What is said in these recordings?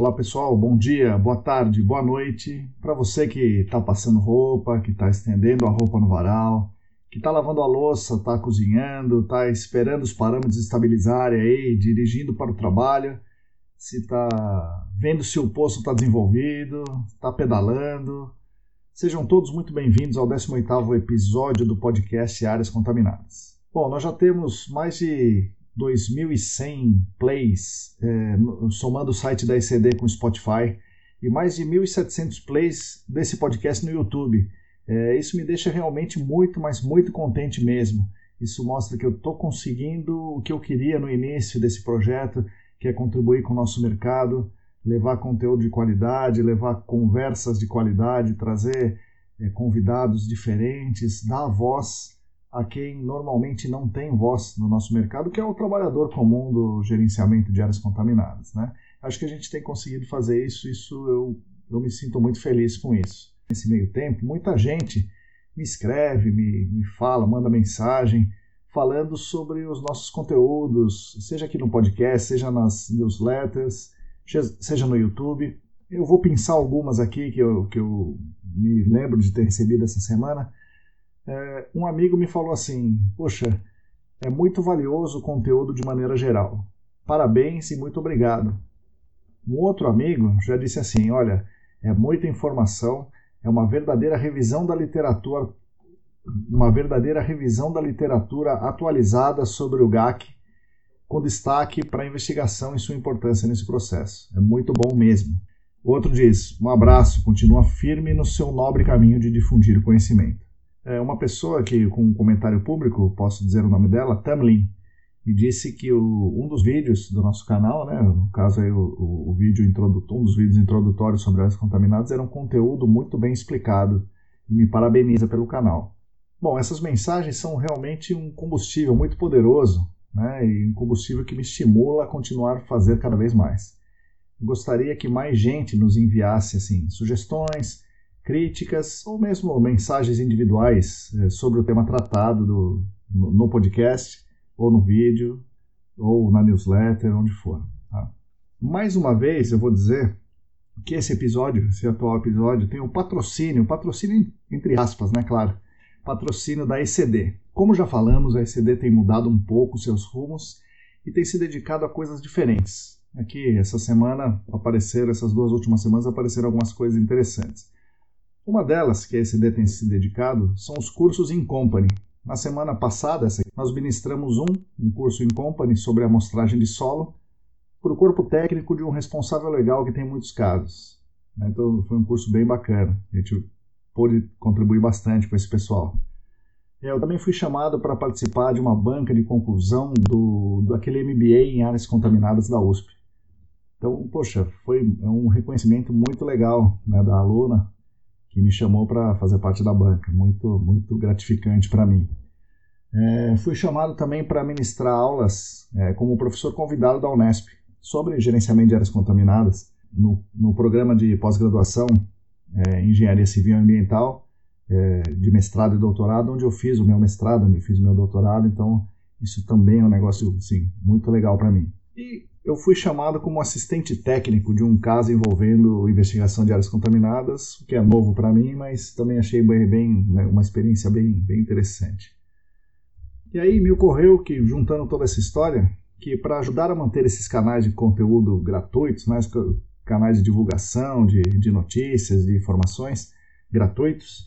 Olá pessoal, bom dia, boa tarde, boa noite. Para você que está passando roupa, que está estendendo a roupa no varal, que está lavando a louça, está cozinhando, está esperando os parâmetros estabilizarem aí, dirigindo para o trabalho, se está vendo se o poço está desenvolvido, está pedalando. Sejam todos muito bem-vindos ao 18º episódio do podcast Áreas Contaminadas. Bom, nós já temos mais de 2.100 plays, é, somando o site da ECD com o Spotify, e mais de 1.700 plays desse podcast no YouTube. É, isso me deixa realmente muito, mas muito contente mesmo. Isso mostra que eu estou conseguindo o que eu queria no início desse projeto, que é contribuir com o nosso mercado, levar conteúdo de qualidade, levar conversas de qualidade, trazer é, convidados diferentes, dar voz a quem normalmente não tem voz no nosso mercado, que é o trabalhador comum do gerenciamento de áreas contaminadas. Né? Acho que a gente tem conseguido fazer isso, isso eu, eu me sinto muito feliz com isso. Nesse meio tempo, muita gente me escreve, me, me fala, manda mensagem falando sobre os nossos conteúdos, seja aqui no podcast, seja nas newsletters, seja no YouTube. Eu vou pensar algumas aqui que eu, que eu me lembro de ter recebido essa semana é, um amigo me falou assim: Poxa, é muito valioso o conteúdo de maneira geral. Parabéns e muito obrigado. Um outro amigo já disse assim: Olha, é muita informação, é uma verdadeira revisão da literatura, uma verdadeira revisão da literatura atualizada sobre o GAC, com destaque para a investigação e sua importância nesse processo. É muito bom mesmo. Outro diz: Um abraço, continua firme no seu nobre caminho de difundir conhecimento é, uma pessoa que, com um comentário público, posso dizer o nome dela, Tamlin, me disse que o, um dos vídeos do nosso canal, né, no caso aí o, o, o vídeo um dos vídeos introdutórios sobre áreas contaminadas, era um conteúdo muito bem explicado e me parabeniza pelo canal. Bom, essas mensagens são realmente um combustível muito poderoso né, e um combustível que me estimula a continuar a fazer cada vez mais. Gostaria que mais gente nos enviasse assim, sugestões, críticas ou mesmo mensagens individuais é, sobre o tema tratado do, no, podcast, ou no vídeo, ou na newsletter, onde for. Tá? Mais uma vez, eu vou dizer que esse episódio, esse atual episódio, tem o patrocínio, patrocínio entre aspas, né, claro, patrocínio da ECD. Como já falamos, a ECD tem mudado um pouco seus rumos e tem se dedicado a coisas diferentes. Aqui, essa semana, apareceram, essas duas últimas semanas, apareceram algumas coisas interessantes. Uma delas, que a ECD tem se dedicado, são os cursos in company. Na semana passada, nós ministramos um, um curso in company sobre amostragem de solo para o corpo técnico de um responsável legal que tem muitos casos. Né? Então foi um curso bem bacana. A gente pôde contribuir bastante com esse pessoal. Eu também fui chamado para participar de uma banca de conclusão do, daquele MBA em áreas contaminadas da USP. Então, poxa, foi um reconhecimento muito legal né, da aluna que me chamou para fazer parte da banca. Muito, muito gratificante para mim. É, fui chamado também para ministrar aulas é, como professor convidado da Unesp sobre gerenciamento de áreas contaminadas no, no programa de pós-graduação é, Engenharia Civil e Ambiental é, de mestrado e doutorado, onde eu fiz o meu mestrado, onde eu fiz o meu doutorado. Então, isso também é um negócio sim, muito legal para mim. E eu fui chamado como assistente técnico de um caso envolvendo investigação de áreas contaminadas, o que é novo para mim, mas também achei bem, bem né, uma experiência bem, bem interessante. E aí me ocorreu que, juntando toda essa história, que para ajudar a manter esses canais de conteúdo gratuitos, né, canais de divulgação, de, de notícias, de informações gratuitos,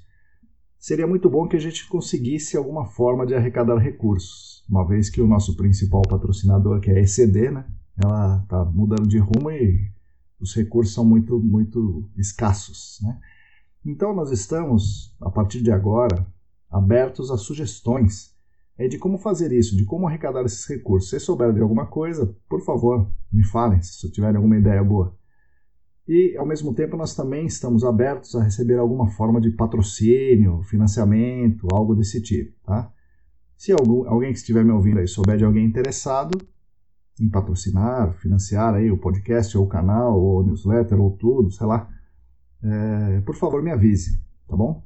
seria muito bom que a gente conseguisse alguma forma de arrecadar recursos, uma vez que o nosso principal patrocinador, que é a ECD, né, ela está mudando de rumo e os recursos são muito, muito escassos. Né? Então, nós estamos, a partir de agora, abertos a sugestões é de como fazer isso, de como arrecadar esses recursos. Se souberem de alguma coisa, por favor, me falem se tiverem alguma ideia boa. E, ao mesmo tempo, nós também estamos abertos a receber alguma forma de patrocínio, financiamento, algo desse tipo. Tá? Se algum, alguém que estiver me ouvindo aí souber de alguém interessado em patrocinar, financiar aí o podcast, ou o canal, ou o newsletter, ou tudo, sei lá, é, por favor me avise, tá bom?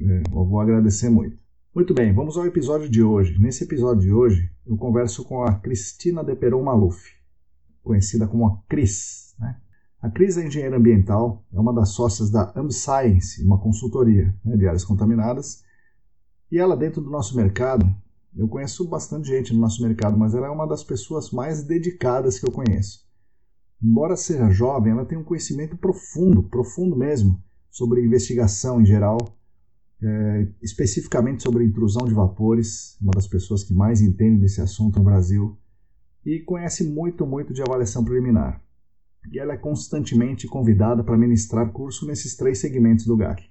É, eu vou agradecer muito. Muito bem, vamos ao episódio de hoje. Nesse episódio de hoje, eu converso com a Cristina de Peron Maluf, conhecida como a Cris. Né? A Cris é engenheira ambiental, é uma das sócias da AmScience, uma consultoria né, de áreas contaminadas, e ela, dentro do nosso mercado, eu conheço bastante gente no nosso mercado, mas ela é uma das pessoas mais dedicadas que eu conheço. Embora seja jovem, ela tem um conhecimento profundo, profundo mesmo, sobre investigação em geral, é, especificamente sobre intrusão de vapores, uma das pessoas que mais entende desse assunto no Brasil, e conhece muito, muito de avaliação preliminar. E ela é constantemente convidada para ministrar curso nesses três segmentos do GAC.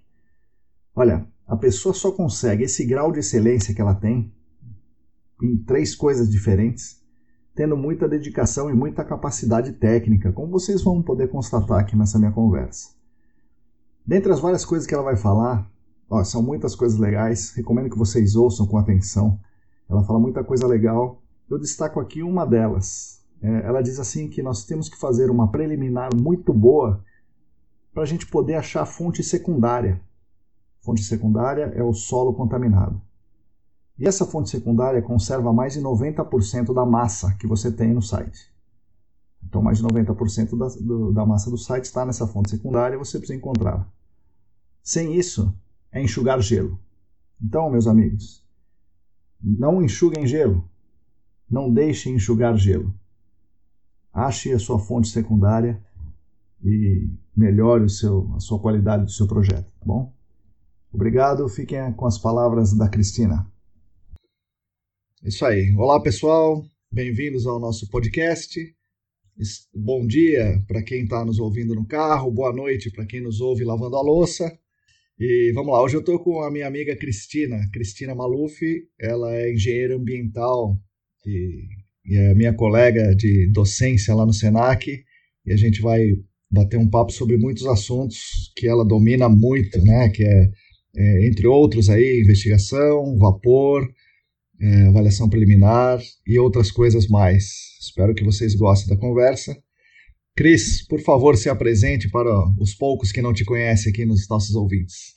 Olha, a pessoa só consegue esse grau de excelência que ela tem em três coisas diferentes, tendo muita dedicação e muita capacidade técnica, como vocês vão poder constatar aqui nessa minha conversa. Dentre as várias coisas que ela vai falar, Ó, são muitas coisas legais, recomendo que vocês ouçam com atenção. Ela fala muita coisa legal. Eu destaco aqui uma delas. É, ela diz assim que nós temos que fazer uma preliminar muito boa para a gente poder achar fonte secundária. Fonte secundária é o solo contaminado. E essa fonte secundária conserva mais de 90% da massa que você tem no site. Então, mais de 90% da, do, da massa do site está nessa fonte secundária e você precisa encontrá-la. Sem isso, é enxugar gelo. Então, meus amigos, não enxuguem gelo. Não deixem enxugar gelo. Ache a sua fonte secundária e melhore o seu, a sua qualidade do seu projeto, tá bom? Obrigado, fiquem com as palavras da Cristina. Isso aí. Olá, pessoal. Bem-vindos ao nosso podcast. Bom dia para quem está nos ouvindo no carro, boa noite para quem nos ouve lavando a louça. E vamos lá, hoje eu estou com a minha amiga Cristina, Cristina Maluf, ela é engenheira ambiental e, e, é minha colega de docência lá no SENAC, e a gente vai bater um papo sobre muitos assuntos que ela domina muito, né, que é, é entre outros aí, investigação, vapor, é, avaliação preliminar e outras coisas mais. Espero que vocês gostem da conversa. Cris, por favor, se apresente para os poucos que não te conhecem aqui nos nossos ouvintes.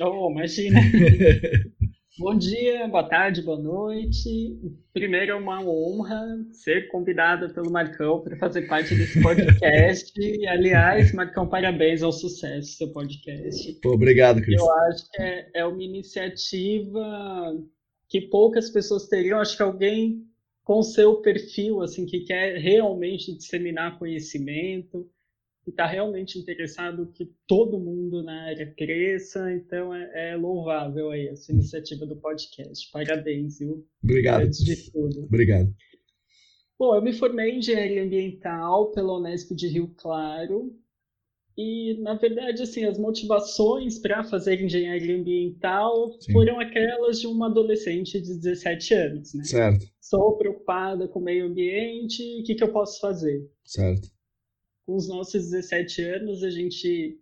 Oh, imagina! Bom dia, boa tarde, boa noite. Primeiro é uma honra ser convidada pelo Marcão para fazer parte desse podcast. e, aliás, Marcão, parabéns ao sucesso do seu podcast. Obrigado, Cris. Eu acho que é, é uma iniciativa que poucas pessoas teriam. Acho que alguém com seu perfil, assim, que quer realmente disseminar conhecimento, que está realmente interessado que todo mundo na área cresça, então é, é, louvável aí essa iniciativa do podcast. Parabéns, viu? Obrigado. Antes de tudo. Obrigado. Bom, eu me formei em engenharia ambiental pela Unesp de Rio Claro e, na verdade, assim, as motivações para fazer engenharia ambiental Sim. foram aquelas de uma adolescente de 17 anos, né? Certo. Sou preocupada com o meio ambiente, o que, que eu posso fazer? Certo. Com os nossos 17 anos, a gente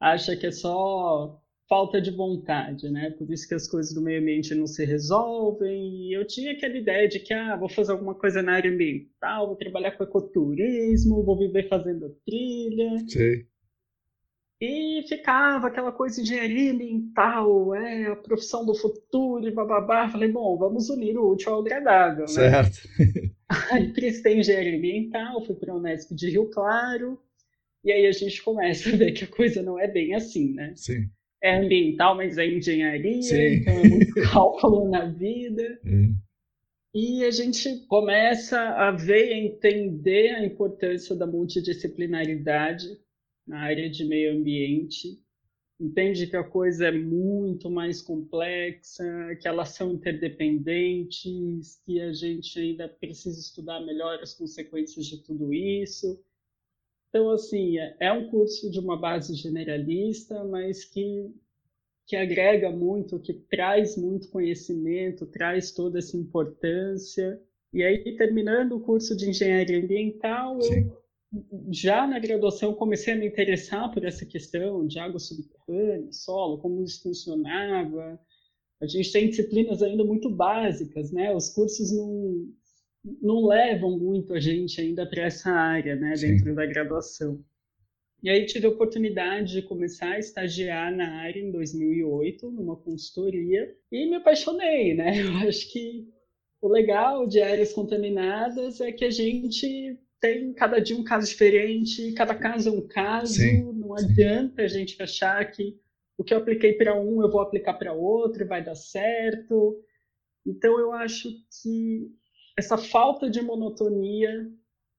acha que é só falta de vontade, né? Por isso que as coisas do meio ambiente não se resolvem. E eu tinha aquela ideia de que, ah, vou fazer alguma coisa na área ambiental, vou trabalhar com ecoturismo, vou viver fazendo trilha. Sim. E ficava aquela coisa engenharia ambiental, é a profissão do futuro e bababá. Falei, bom, vamos unir o útil ao agradável, né? Certo. Aí prestei engenharia ambiental, fui para a Unesp de Rio Claro, e aí a gente começa a ver que a coisa não é bem assim, né? Sim. É ambiental, mas é engenharia, Sim. então é muito cálculo na vida. Hum. E a gente começa a ver e entender a importância da multidisciplinaridade na área de meio ambiente, entende que a coisa é muito mais complexa, que elas são interdependentes, que a gente ainda precisa estudar melhor as consequências de tudo isso. Então, assim, é, é um curso de uma base generalista, mas que que agrega muito, que traz muito conhecimento, traz toda essa importância. E aí, terminando o curso de engenharia ambiental, Sim. eu já na graduação comecei a me interessar por essa questão de água subterrânea, solo, como isso funcionava. A gente tem disciplinas ainda muito básicas, né? Os cursos não, não levam muito a gente ainda para essa área, né, Sim. dentro da graduação. E aí tive a oportunidade de começar a estagiar na área em 2008, numa consultoria, e me apaixonei, né? Eu acho que o legal de áreas contaminadas é que a gente tem cada dia um caso diferente, cada caso é um caso, sim, não sim. adianta a gente achar que o que eu apliquei para um eu vou aplicar para outro e vai dar certo. Então eu acho que essa falta de monotonia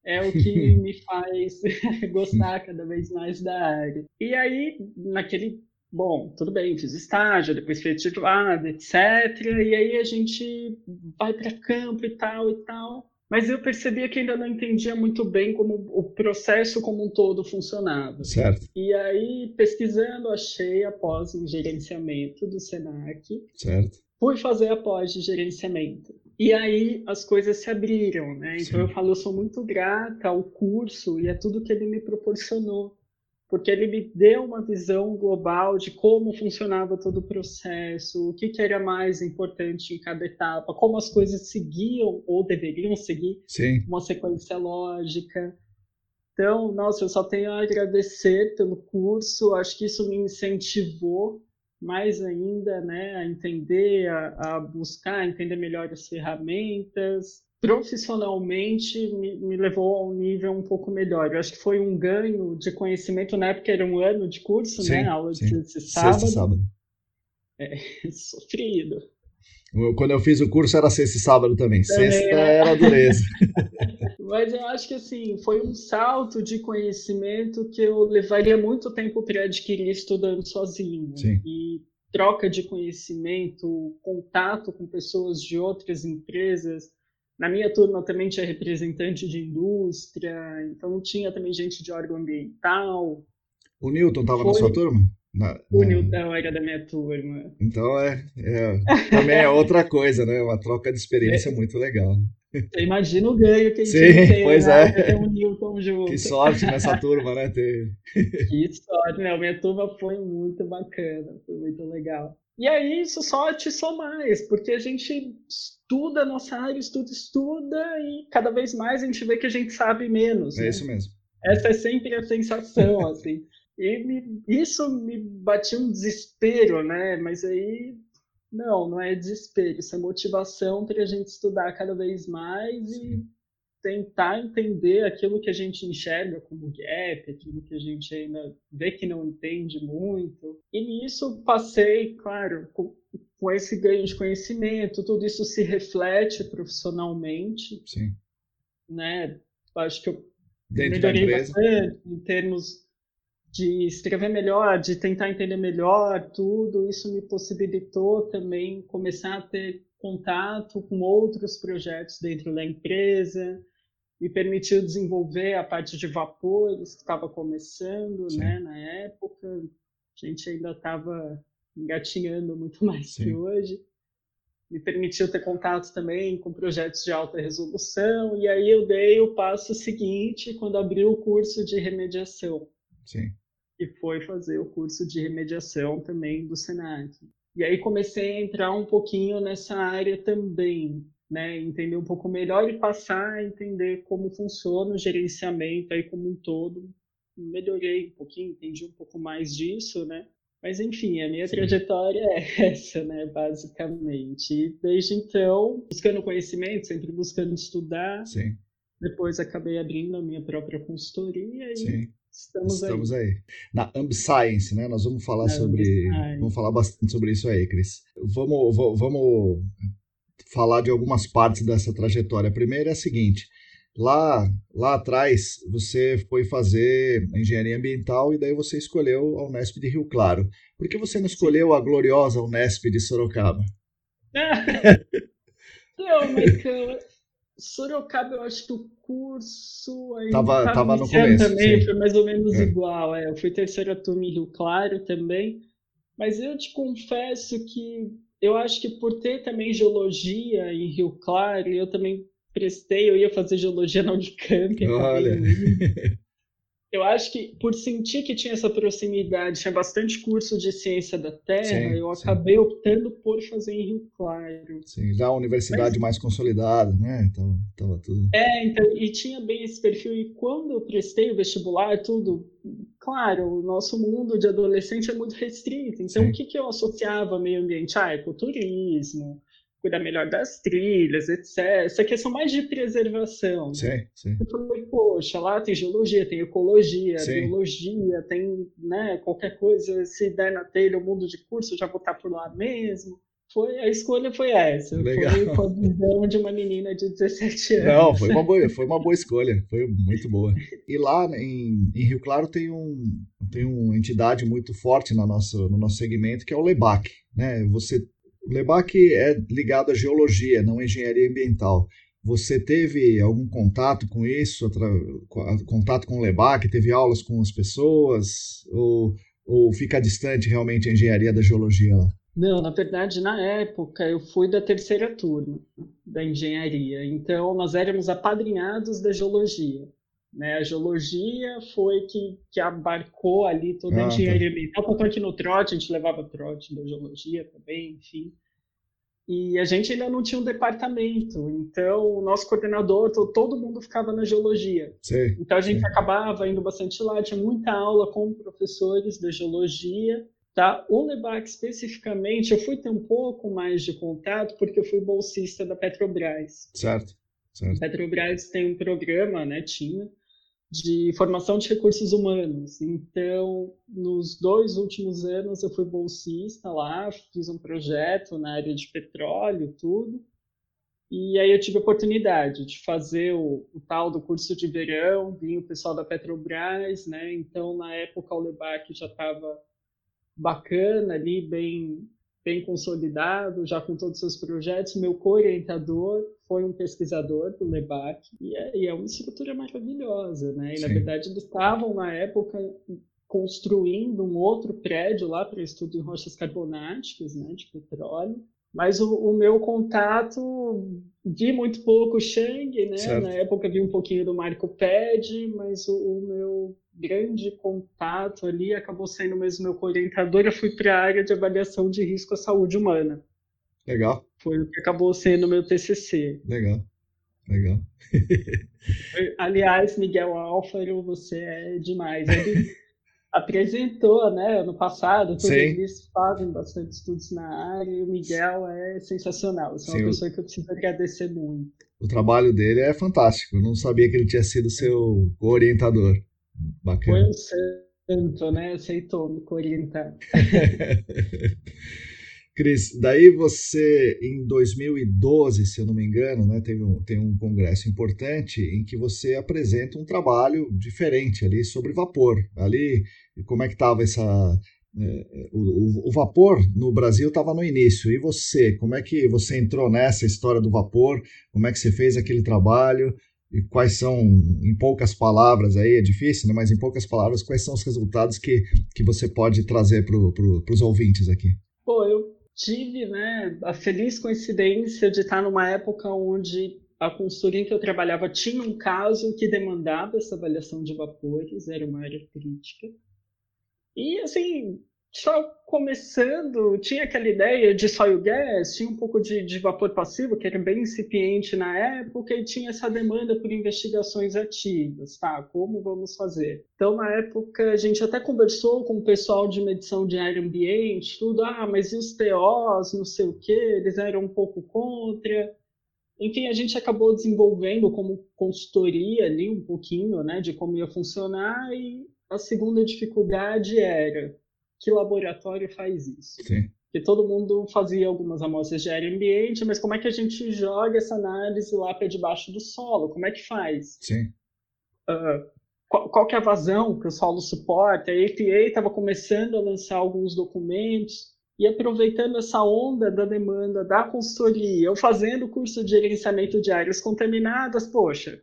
é o que me faz gostar cada vez mais da área. E aí, naquele. Bom, tudo bem, fiz estágio, depois fui titulado, etc. E aí a gente vai para campo e tal e tal. Mas eu percebia que ainda não entendia muito bem como o processo como um todo funcionava. Certo. E aí, pesquisando, achei a pós em gerenciamento do SENAC. Certo. Fui fazer a pós de gerenciamento. E aí as coisas se abriram, né? Então Sim. eu falo, eu sou muito grata ao curso e a tudo que ele me proporcionou, porque ele me deu uma visão global de como funcionava todo o processo, o que, que era mais importante em cada etapa, como as coisas seguiam ou deveriam seguir Sim. uma sequência lógica. Então, nossa, eu só tenho a agradecer pelo curso, acho que isso me incentivou mais ainda né, a entender, a, a buscar, entender melhor as ferramentas. Profissionalmente, me, me, levou a um nível um pouco melhor. Eu acho que foi um ganho de conhecimento, na época era um ano de curso, sim, né? Aula sim. de sábado. Sexta sábado. É, sofrido. Quando eu fiz o curso era sexta e sábado também. também sexta né? era dureza. Mas eu acho que assim, foi um salto de conhecimento que eu levaria muito tempo para adquirir estudando sozinho. Sim. E troca de conhecimento, contato com pessoas de outras empresas. Na minha turma também tinha representante de indústria, então tinha também gente de órgão ambiental. O Newton estava na sua turma? Na, o na... Newton era da minha turma. Então é, é, também é outra coisa, né? Uma troca de experiência é. muito legal. Imagina o ganho que a gente Sim, tem, pois né? é. ter um Newton junto. Que sorte nessa turma, né? Ter... Que sorte, né? A minha turma foi muito bacana, foi muito legal. E aí isso só atiçou mais, porque a gente estuda a nossa área, estuda, estuda, e cada vez mais a gente vê que a gente sabe menos. É né? isso mesmo. Essa é sempre a sensação, assim. E me, isso me batia um desespero, né? Mas aí não, não é desespero, isso é motivação para a gente estudar cada vez mais Sim. e tentar entender aquilo que a gente enxerga como gap, aquilo que a gente ainda vê que não entende muito. E nisso passei, claro, com, com esse ganho de conhecimento, tudo isso se reflete profissionalmente. Sim. Né? Acho que eu Dentro melhorei bastante em termos de escrever melhor, de tentar entender melhor tudo, isso me possibilitou também começar a ter contato com outros projetos dentro da empresa, me permitiu desenvolver a parte de vapores que estava começando, né, na época. A gente ainda estava engatinhando muito mais Sim. que hoje. Me permitiu ter contato também com projetos de alta resolução, e aí eu dei o passo seguinte quando abri o curso de remediação. Sim e foi fazer o curso de remediação também do Senac. E aí comecei a entrar um pouquinho nessa área também, né, entender um pouco melhor e passar a entender como funciona o gerenciamento aí como um todo. Melhorei um pouquinho, entendi um pouco mais disso, né? Mas enfim, a minha Sim. trajetória é essa, né, basicamente. E desde então, buscando conhecimento, sempre buscando estudar. Sim. Depois acabei abrindo a minha própria consultoria e Sim. Estamos, Estamos aí. aí. Na AmbiScience, né? Nós vamos falar sobre. Vamos falar bastante sobre isso aí, Cris. Vamos, vamos falar de algumas partes dessa trajetória. A primeira é a seguinte. Lá, lá atrás, você foi fazer engenharia ambiental e daí você escolheu a Unesp de Rio Claro. Por que você não escolheu a gloriosa Unesp de Sorocaba? não, mas Sorocaba, eu acho que o curso ainda tava, tava, tava no começo, também, sim. foi mais ou menos é. igual. É. Eu fui terceira turma em Rio Claro também. Mas eu te confesso que eu acho que por ter também geologia em Rio Claro, eu também prestei, eu ia fazer geologia na Unicamp. Olha. Eu acho que por sentir que tinha essa proximidade, tinha bastante curso de ciência da Terra, sim, eu acabei sim. optando por fazer em Rio Claro. Sim, já a universidade Mas, mais consolidada, né? Então, tava tudo. É, então, e tinha bem esse perfil. E quando eu prestei o vestibular, tudo, claro, o nosso mundo de adolescente é muito restrito. Então, sim. o que, que eu associava ao meio ambiente? Ah, ecoturismo, cuidar melhor das trilhas, etc. Essa questão mais de preservação. Sim, né? sim. Eu falei, poxa, lá tem geologia, tem ecologia, sim. biologia, tem né, qualquer coisa, se der na telha o mundo de curso, eu já vou estar por lá mesmo. Foi, a escolha foi essa. Legal. Foi com a visão de uma menina de 17 anos. Não, foi uma boa, foi uma boa escolha. Foi muito boa. E lá em, em Rio Claro tem, um, tem uma entidade muito forte no nosso, no nosso segmento, que é o LEBAC. Né? Você o LEBAC é ligado à geologia, não à engenharia ambiental. Você teve algum contato com isso, contato com o LEBAC, teve aulas com as pessoas, ou, ou fica distante realmente a engenharia da geologia lá? Não, na verdade, na época eu fui da terceira turma da engenharia, então nós éramos apadrinhados da geologia. Né? A geologia foi que, que abarcou ali toda a ah, tá. engenharia ambiental. Tá. aqui no trote, a gente levava trote da geologia também, enfim. E a gente ainda não tinha um departamento, então o nosso coordenador, todo mundo ficava na geologia. Sim, então a gente sim. acabava indo bastante lá, tinha muita aula com professores da geologia. Tá? O LEBAC especificamente, eu fui ter um pouco mais de contato porque eu fui bolsista da Petrobras. Certo. certo. A Petrobras tem um programa, né, tinha, de formação de recursos humanos. Então, nos dois últimos anos eu fui bolsista lá, fiz um projeto na área de petróleo, tudo. E aí eu tive a oportunidade de fazer o, o tal do curso de verão, vinha o pessoal da Petrobras, né? Então, na época o Lebac já estava bacana ali, bem bem consolidado, já com todos os seus projetos. Meu co-orientador foi um pesquisador do LEBAC e é, é uma estrutura maravilhosa, né? E, Sim. na verdade, eles estavam, na época, construindo um outro prédio lá para estudo em rochas carbonáticas, né, de petróleo. Mas o, o, meu contato, vi muito pouco o Shang, né? Certo. Na época vi um pouquinho do Marco Ped, mas o, o, meu grande contato ali acabou sendo mesmo meu orientador. Eu fui para a área de avaliação de risco à saúde humana. Legal. Foi o que acabou sendo meu TCC. Legal. Legal. Aliás, Miguel Álvaro, você é demais. Ele apresentou, né, ano passado, todos eles fazem bastante estudos na área e o Miguel é sensacional. É uma Sim, pessoa que eu preciso agradecer muito. O trabalho dele é fantástico. Eu não sabia que ele tinha sido seu orientador. Bacana. Foi um santo, né? Aceitou me orientar. Cris, daí você, em 2012, se eu não me engano, né, teve um, tem um congresso importante em que você apresenta um trabalho diferente ali sobre vapor. Ali, como é que estava essa... É, o, o, vapor no Brasil estava no início. E você, como é que você entrou nessa história do vapor? Como é que você fez aquele trabalho? E quais são, em poucas palavras aí, é difícil, né? mas em poucas palavras, quais são os resultados que, que você pode trazer para pro, os ouvintes aqui? Pô, eu tive né, a feliz coincidência de estar numa época onde a consultoria em que eu trabalhava tinha um caso que demandava essa avaliação de vapores, era uma área crítica. E, assim, só começando, tinha aquela ideia de soil gas, tinha um pouco de, de, vapor passivo, que era bem incipiente na época, e tinha essa demanda por investigações ativas, tá? Como vamos fazer? Então, na época, a gente até conversou com o pessoal de medição de ar ambiente, tudo, ah, mas e os TOs, não sei o quê, eles eram um pouco contra. Enfim, a gente acabou desenvolvendo como consultoria ali um pouquinho, né, de como ia funcionar, e a segunda dificuldade era que laboratório faz isso? Sim. Que todo mundo fazia algumas amostras de ar ambiente, mas como é que a gente joga essa análise lá para debaixo do solo? Como é que faz? Sim. Uh, qual, qual, que é a vazão que o solo suporta? A EPA estava começando a lançar alguns documentos e aproveitando essa onda da demanda da consultoria, eu fazendo curso de gerenciamento de áreas contaminadas, poxa,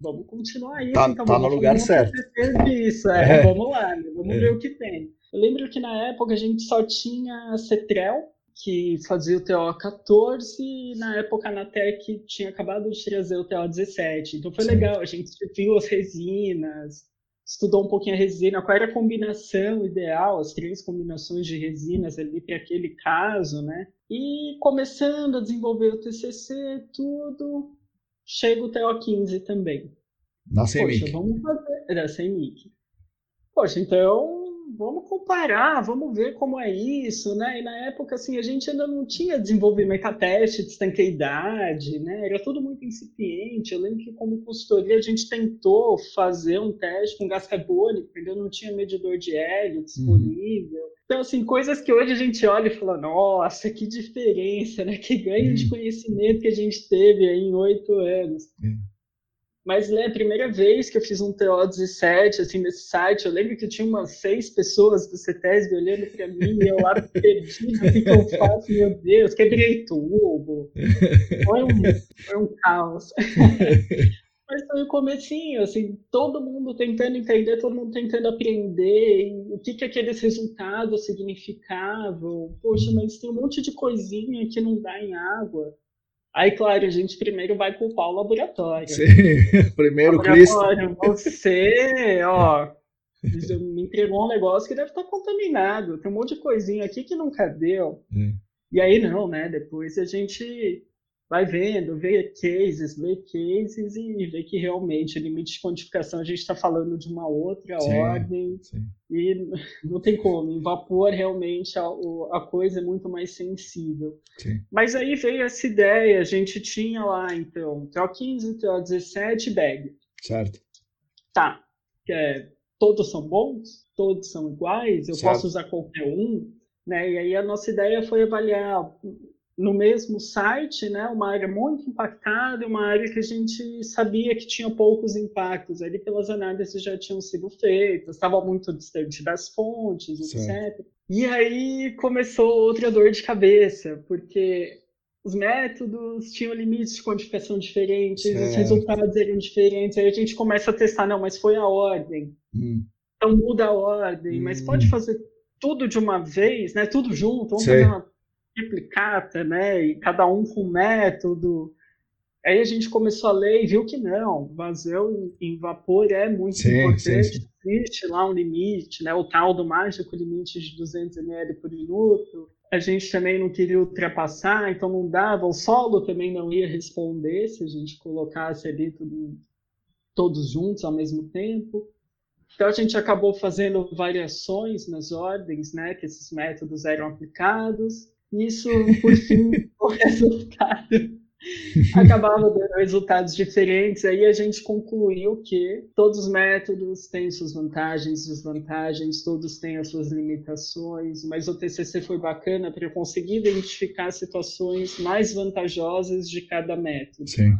vamos continuar isso. Tá, então, tá no lugar certo. É, é. Vamos lá, né? vamos é. ver o que tem. Eu lembro que na época a gente só tinha Cetrel, que fazia o TO14 e na época a Natec tinha acabado de trazer o TO17. Então foi Sim. legal, a gente viu as resinas, estudou um pouquinho a resina, qual era a combinação ideal, as três combinações de resinas ali para aquele caso, né? E começando a desenvolver o TCC, tudo, chega o TO15 também. Na CEMIC. Poxa, vamos fazer, da CEMIC. Poxa, então vamos comparar, vamos ver como é isso, né? E na época, assim, a gente ainda não tinha desenvolvimento a teste de estanqueidade, né? Era tudo muito incipiente. Eu lembro que, como consultoria, a gente tentou fazer um teste com gás carbônico, ainda não tinha medidor de hélio disponível. Uhum. Então, assim, coisas que hoje a gente olha e fala, nossa, que diferença, né? Que ganho uhum. de conhecimento que a gente teve aí em oito anos. Uhum. Mas né, a primeira vez que eu fiz um TO17 assim, nesse site, eu lembro que tinha umas seis pessoas do CETESB olhando para mim e eu lá perdido, o que, que eu faço? Meu Deus, quebrei tubo. Foi um, foi um caos. Mas foi o comecinho, assim, todo mundo tentando entender, todo mundo tentando aprender o que, que aqueles resultados significavam. Poxa, mas tem um monte de coisinha que não dá em água. Aí, claro, a gente primeiro vai culpar o laboratório. Sim, primeiro laboratório, Cristo. Você, ó, me entregou um negócio que deve estar contaminado. Tem um monte de coisinha aqui que nunca deu. Hum. E aí não, né? Depois a gente vai vendo, vê cases, vê cases e vê que realmente limite de quantificação a gente está falando de uma outra sim, ordem sim. e não tem como. Em vapor, realmente, a, a coisa é muito mais sensível. Sim. Mas aí veio essa ideia, a gente tinha lá, então, TO15, TO17 bag. Certo. Tá. É, todos são bons? Todos são iguais? Eu certo. posso usar qualquer um? Né? E aí a nossa ideia foi avaliar no mesmo site, né, uma área muito impactada uma área que a gente sabia que tinha poucos impactos. Ali pelas análises já tinham sido feitas, estava muito distante das fontes, certo. etc. E aí começou outra dor de cabeça, porque os métodos tinham limites de quantificação diferentes, certo. os resultados eram diferentes, aí a gente começa a testar, não, mas foi a ordem. Hum. Então muda a ordem, hum. mas pode fazer tudo de uma vez, né? Tudo junto, vamos Sei. fazer uma replicata, né? E cada um com método. Aí a gente começou a ler e viu que não, vazão em vapor é muito sim, importante. Sim, sim. Existe lá um limite, né? O tal do mágico limite de 200 ml por minuto. A gente também não queria ultrapassar, então não dava. O solo também não ia responder se a gente colocasse ali tudo, todos juntos ao mesmo tempo. Então a gente acabou fazendo variações nas ordens, né? Que esses métodos eram aplicados. Isso, por fim, o resultado acabava dando resultados diferentes. Aí a gente concluiu que todos os métodos têm suas vantagens, desvantagens, todos têm as suas limitações, mas o TCC foi bacana para conseguir identificar situações mais vantajosas de cada método. Sim.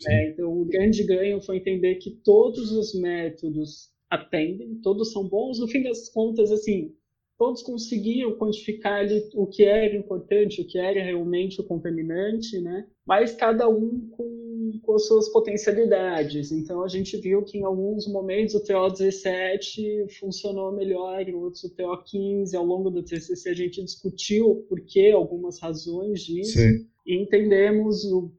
sim. É, então, o grande ganho foi entender que todos os métodos atendem, todos são bons. No fim das contas, assim, todos conseguiam quantificar ali o que era importante, o que era realmente o contaminante, né? Mas cada um com, com as suas potencialidades. Então a gente viu que em alguns momentos o TO17 funcionou melhor, em outros o TO15. Ao longo do TCC a gente discutiu por que algumas razões disso. Sim. E entendemos o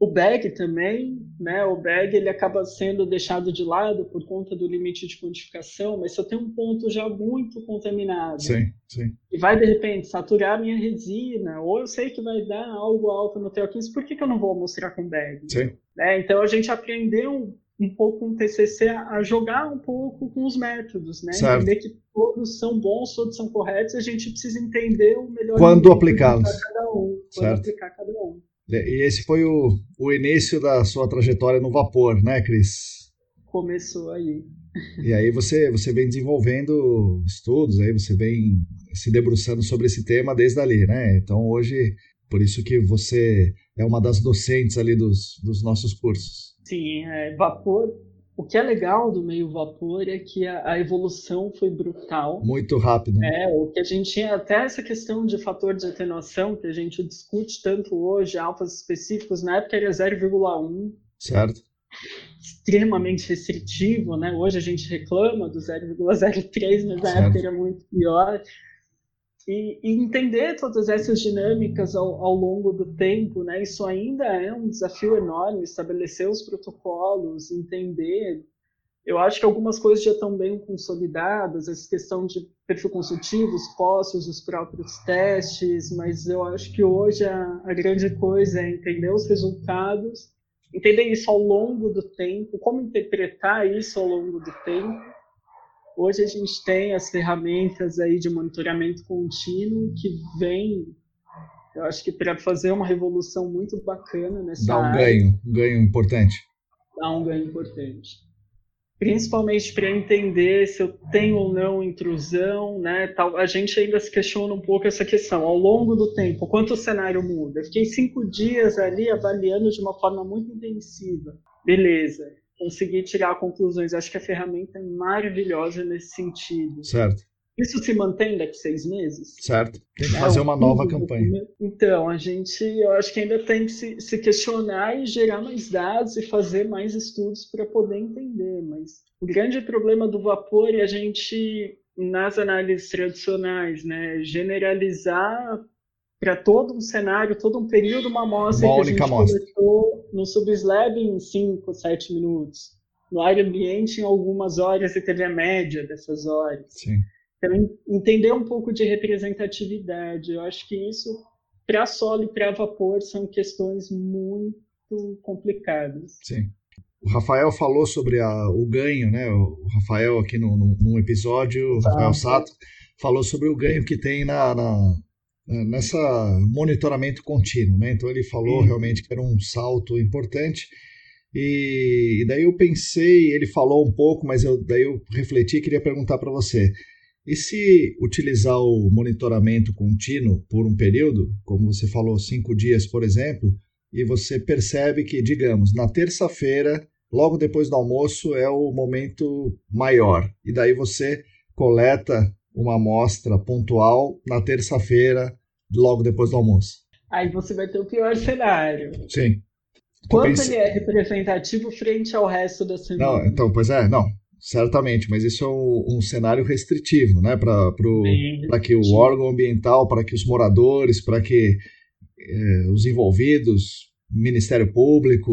o também, né? O bag ele acaba sendo deixado de lado por conta do limite de quantificação, mas se eu tenho um ponto já muito contaminado sim, sim. e vai de repente saturar minha resina, ou eu sei que vai dar algo alto no TO15, por que, que eu não vou mostrar com bag? Sim. Né? Então a gente aprendeu um pouco com o TCC a jogar um pouco com os métodos, né? Certo. Entender que todos são bons, todos são corretos, a gente precisa entender o melhor quando aplicá-los, cada um, quando certo. aplicar cada um. É, e esse foi o, o início da sua trajetória no vapor, né, Cris? Começou aí. E aí você, você vem desenvolvendo estudos, aí você vem se debruçando sobre esse tema desde ali, né? Então hoje, por isso que você é uma das docentes ali dos, dos nossos cursos. Sim, é, vapor o que é legal do meio vapor é que a, a, evolução foi brutal. Muito rápido. É, o que a gente tinha até essa questão de fator de atenuação, que a gente discute tanto hoje, alfas específicos, na época era 0,1. Certo. extremamente restritivo, né? Hoje a gente reclama do 0,03, mas na época era muito pior. E, e, entender todas essas dinâmicas ao, ao, longo do tempo, né? Isso ainda é um desafio enorme, estabelecer os protocolos, entender. Eu acho que algumas coisas já estão bem consolidadas, essa questão de perfil consultivo, os postos, os próprios testes, mas eu acho que hoje a, a grande coisa é entender os resultados, entender isso ao longo do tempo, como interpretar isso ao longo do tempo, Hoje a gente tem as ferramentas aí de monitoramento contínuo que vem, eu acho que para fazer uma revolução muito bacana nessa Dá um área. ganho, um ganho importante. Dá um ganho importante. Principalmente para entender se eu tenho ou não intrusão, né? Tal, a gente ainda se questiona um pouco essa questão. Ao longo do tempo, quanto o cenário muda? Eu fiquei cinco dias ali avaliando de uma forma muito intensiva. Beleza conseguir tirar conclusões. Acho que a ferramenta é maravilhosa nesse sentido. Certo. Isso se mantém daqui a seis meses? Certo. Tem que é fazer uma nova campanha. Então, a gente, eu acho que ainda tem que se, se questionar e gerar mais dados e fazer mais estudos para poder entender. Mas o grande problema do vapor é a gente, nas análises tradicionais, né, generalizar para todo um cenário, todo um período, uma amostra uma que a gente amostra. coletou no subslab em 5, 7 minutos. No área ambiente, em algumas horas, e teve a média dessas horas. Sim. Então, entender um pouco de representatividade. Eu acho que isso, para solo e para vapor, são questões muito complicadas. Sim. O Rafael falou sobre a, o ganho, né? O Rafael aqui no, no, num episódio, o Rafael Sato, falou sobre o ganho que tem na, na nessa monitoramento contínuo, né? Então ele falou uhum. realmente que era um salto importante. E, e, daí eu pensei, ele falou um pouco, mas eu, daí eu refleti e queria perguntar para você. E se utilizar o monitoramento contínuo por um período, como você falou, cinco dias, por exemplo, e você percebe que, digamos, na terça-feira, logo depois do almoço, é o momento maior, e daí você coleta uma amostra pontual na terça-feira, logo depois do almoço. Aí você vai ter o pior cenário. Sim. Quanto pense... ele é representativo frente ao resto da semana? Não, então, pois é, não, certamente, mas isso é um, um cenário restritivo, né, para que o órgão ambiental, para que os moradores, para que eh, os envolvidos, Ministério Público,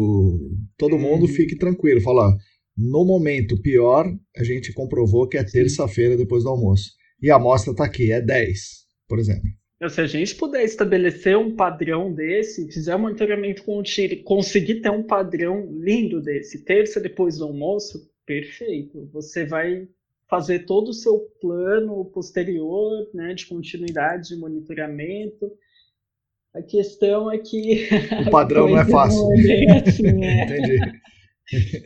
todo uhum. mundo fique tranquilo. Fala, no momento pior, a gente comprovou que é terça-feira depois do almoço. E a amostra está aqui, é 10, por exemplo. Se a gente puder estabelecer um padrão desse, fizer um monitoramento contínuo, conseguir ter um padrão lindo desse, terça depois do almoço, perfeito. Você vai fazer todo o seu plano posterior, né, de continuidade de monitoramento. A questão é que o padrão não é fácil. Não é assim, né? Entendi.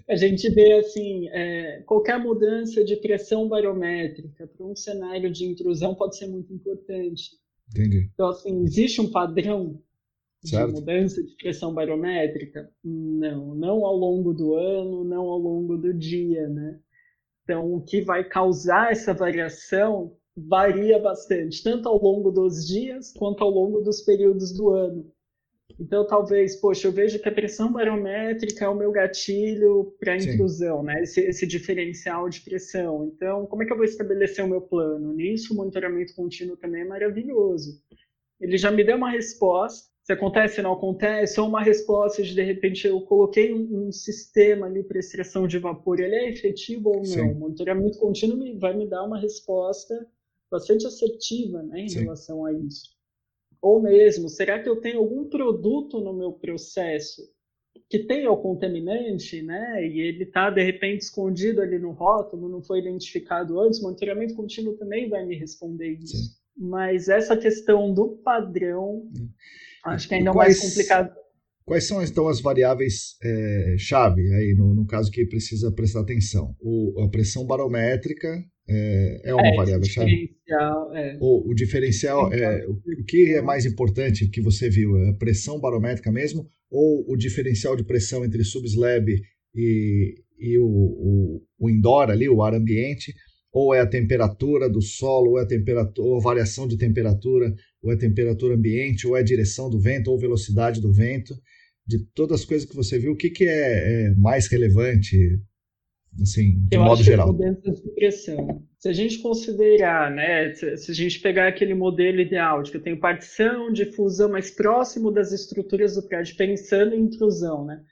A gente vê assim, é, qualquer mudança de pressão barométrica para um cenário de intrusão pode ser muito importante. Entendi. Então, assim, existe um padrão certo. de mudança de pressão barométrica? Não, não ao longo do ano, não ao longo do dia, né? Então, o que vai causar essa variação varia bastante, tanto ao longo dos dias quanto ao longo dos períodos do ano. Então, talvez, poxa, eu vejo que a pressão barométrica é o meu gatilho para intrusão, né? Esse, esse, diferencial de pressão. Então, como é que eu vou estabelecer o meu plano? Nisso, o monitoramento contínuo também é maravilhoso. Ele já me deu uma resposta, se acontece ou não acontece, ou uma resposta de, de repente, eu coloquei um, um sistema ali para extração de vapor, ele é efetivo ou não? Sim. O monitoramento contínuo vai me dar uma resposta bastante assertiva né, em Sim. relação a isso. Ou mesmo, será que eu tenho algum produto no meu processo que tenha o contaminante, né? E ele está de repente escondido ali no rótulo, não foi identificado antes. O monitoramento contínuo também vai me responder isso. Sim. Mas essa questão do padrão, hum. acho que ainda é mais complicado. Quais são então as variáveis é, chave aí no, no, caso que precisa prestar atenção? O, a pressão barométrica é, é uma é, variável chave. É. O, o diferencial é o, que é mais importante que você viu? É a pressão barométrica mesmo ou o diferencial de pressão entre subslab e, e o, o, o indoor ali, o ar ambiente? Ou é a temperatura do solo, ou é a temperatura, ou a variação de temperatura, ou é a temperatura ambiente, ou é a direção do vento, ou velocidade do vento. de todas as coisas que você viu, o que, que é, é mais relevante, assim, de Eu modo acho geral? Que de pressão. Se a gente considerar, né, se a gente pegar aquele modelo ideal de que eu tenho partição, difusão mais próximo das estruturas do prédio, pensando em intrusão, né,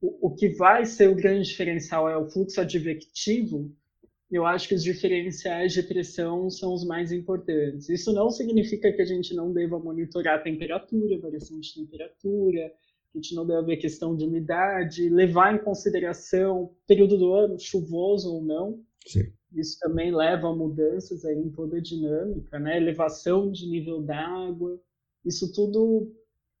o, o que vai ser o grande diferencial é o fluxo advectivo, eu acho que os diferenciais de pressão são os mais importantes. Isso não significa que a gente não deva monitorar a temperatura, variação de temperatura, a gente não deve ver questão de umidade, levar em consideração período do ano, chuvoso ou não. Sim. Isso também leva a mudanças aí em toda a dinâmica, né? Elevação de nível d'água. Isso tudo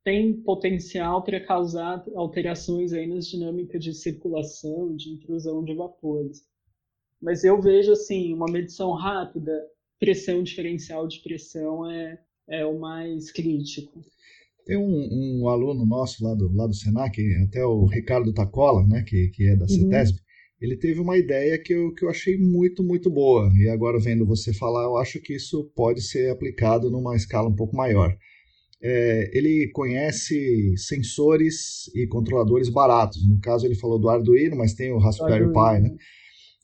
tem potencial para causar alterações aí nas dinâmicas de circulação, de intrusão de vapores. Mas eu vejo assim, uma medição rápida, pressão diferencial de pressão é, é o mais crítico. Tem um, um, aluno nosso lá do, lá do Senac, até o Ricardo Tacola, né, que, que é da CETESB, uhum. ele teve uma ideia que eu, que eu achei muito, muito boa. E agora, vendo você falar, eu acho que isso pode ser aplicado numa escala um pouco maior. É, ele conhece sensores e controladores baratos. No caso, ele falou do Arduino, mas tem o Raspberry Pi, né?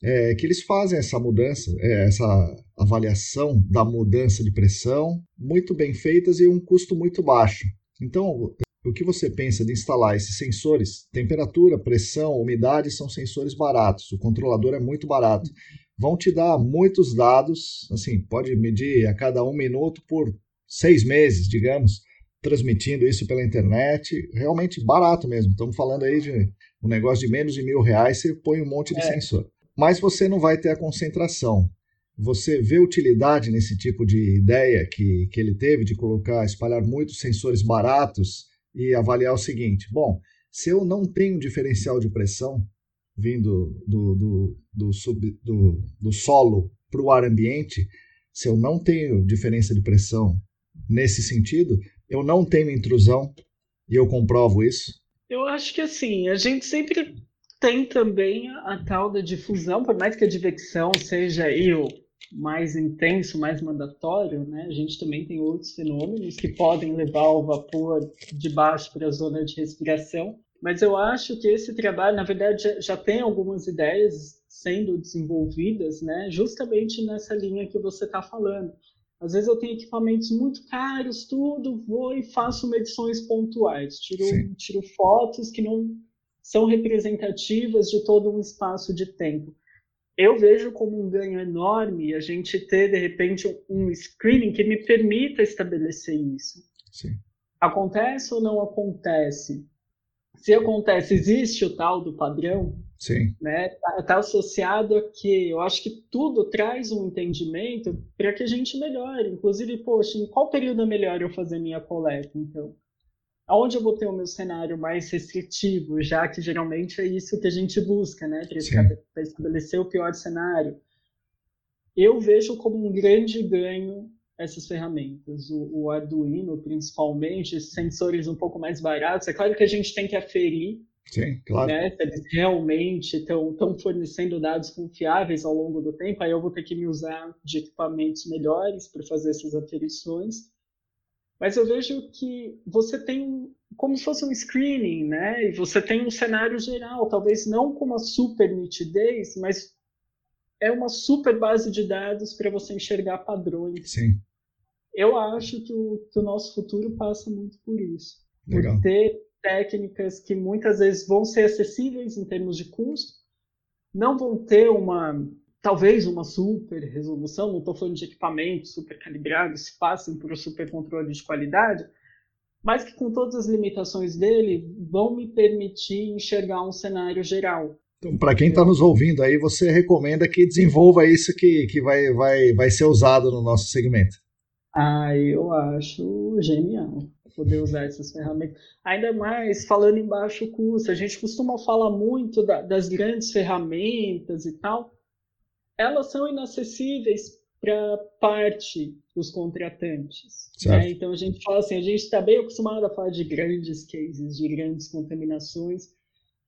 É, que eles fazem essa mudança, é, essa avaliação da mudança de pressão muito bem feitas e um custo muito baixo. Então, o que você pensa de instalar esses sensores? Temperatura, pressão, umidade são sensores baratos. O controlador é muito barato. Vão te dar muitos dados, assim, pode medir a cada um minuto por seis meses, digamos, transmitindo isso pela internet. Realmente barato mesmo. Estamos falando aí de um negócio de menos de mil reais, você põe um monte de é. sensor. Mas você não vai ter a concentração. Você vê utilidade nesse tipo de ideia que, que ele teve de colocar, espalhar muitos sensores baratos e avaliar o seguinte: bom, se eu não tenho diferencial de pressão vindo do, do, do, sub, do, do solo para o ar ambiente, se eu não tenho diferença de pressão nesse sentido, eu não tenho intrusão e eu comprovo isso. Eu acho que assim, a gente sempre tem também a tal da difusão, por mais que a advecção seja o mais intenso, mais mandatório, né? A gente também tem outros fenômenos que podem levar o vapor de baixo para a zona de respiração. Mas eu acho que esse trabalho, na verdade, já, já tem algumas ideias sendo desenvolvidas, né? Justamente nessa linha que você está falando. Às vezes eu tenho equipamentos muito caros, tudo, vou e faço medições pontuais, tiro, tiro fotos que não são representativas de todo um espaço de tempo eu vejo como um ganho enorme a gente ter, de repente, um screening que me permita estabelecer isso. Sim. Acontece ou não acontece? Se acontece, existe o tal do padrão? Sim. Né? Está tá associado a que eu acho que tudo traz um entendimento para que a gente melhore. Inclusive, poxa, em qual período é melhor eu fazer minha coleta, então? Aonde eu vou ter o meu cenário mais restritivo, já que geralmente é isso que a gente busca, né, para estabelecer o pior cenário. Eu vejo como um grande ganho essas ferramentas, o, o Arduino principalmente, esses sensores um pouco mais baratos. É claro que a gente tem que aferir Sim, claro. Né, se eles realmente estão fornecendo dados confiáveis ao longo do tempo, aí eu vou ter que me usar de equipamentos melhores para fazer essas aferições. Mas eu vejo que você tem como se fosse um screening, né? E você tem um cenário geral, talvez não com uma super nitidez, mas é uma super base de dados para você enxergar padrões. Sim. Eu acho que o, que o nosso futuro passa muito por isso. Legal. Por ter técnicas que muitas vezes vão ser acessíveis em termos de custo, não vão ter uma talvez uma super resolução, não estou falando de equipamentos super calibrados, que passem por um super controle de qualidade, mas que com todas as limitações dele vão me permitir enxergar um cenário geral. Então, para quem está nos ouvindo aí, você recomenda que desenvolva isso que, que vai, vai, vai ser usado no nosso segmento? Ah, eu acho genial poder usar essas ferramentas. Ainda mais falando em baixo custo, a gente costuma falar muito da, das grandes ferramentas e tal, elas são inacessíveis para parte dos contratantes. Né? Então a gente fala assim, a gente está bem acostumado a falar de grandes cases, de grandes contaminações,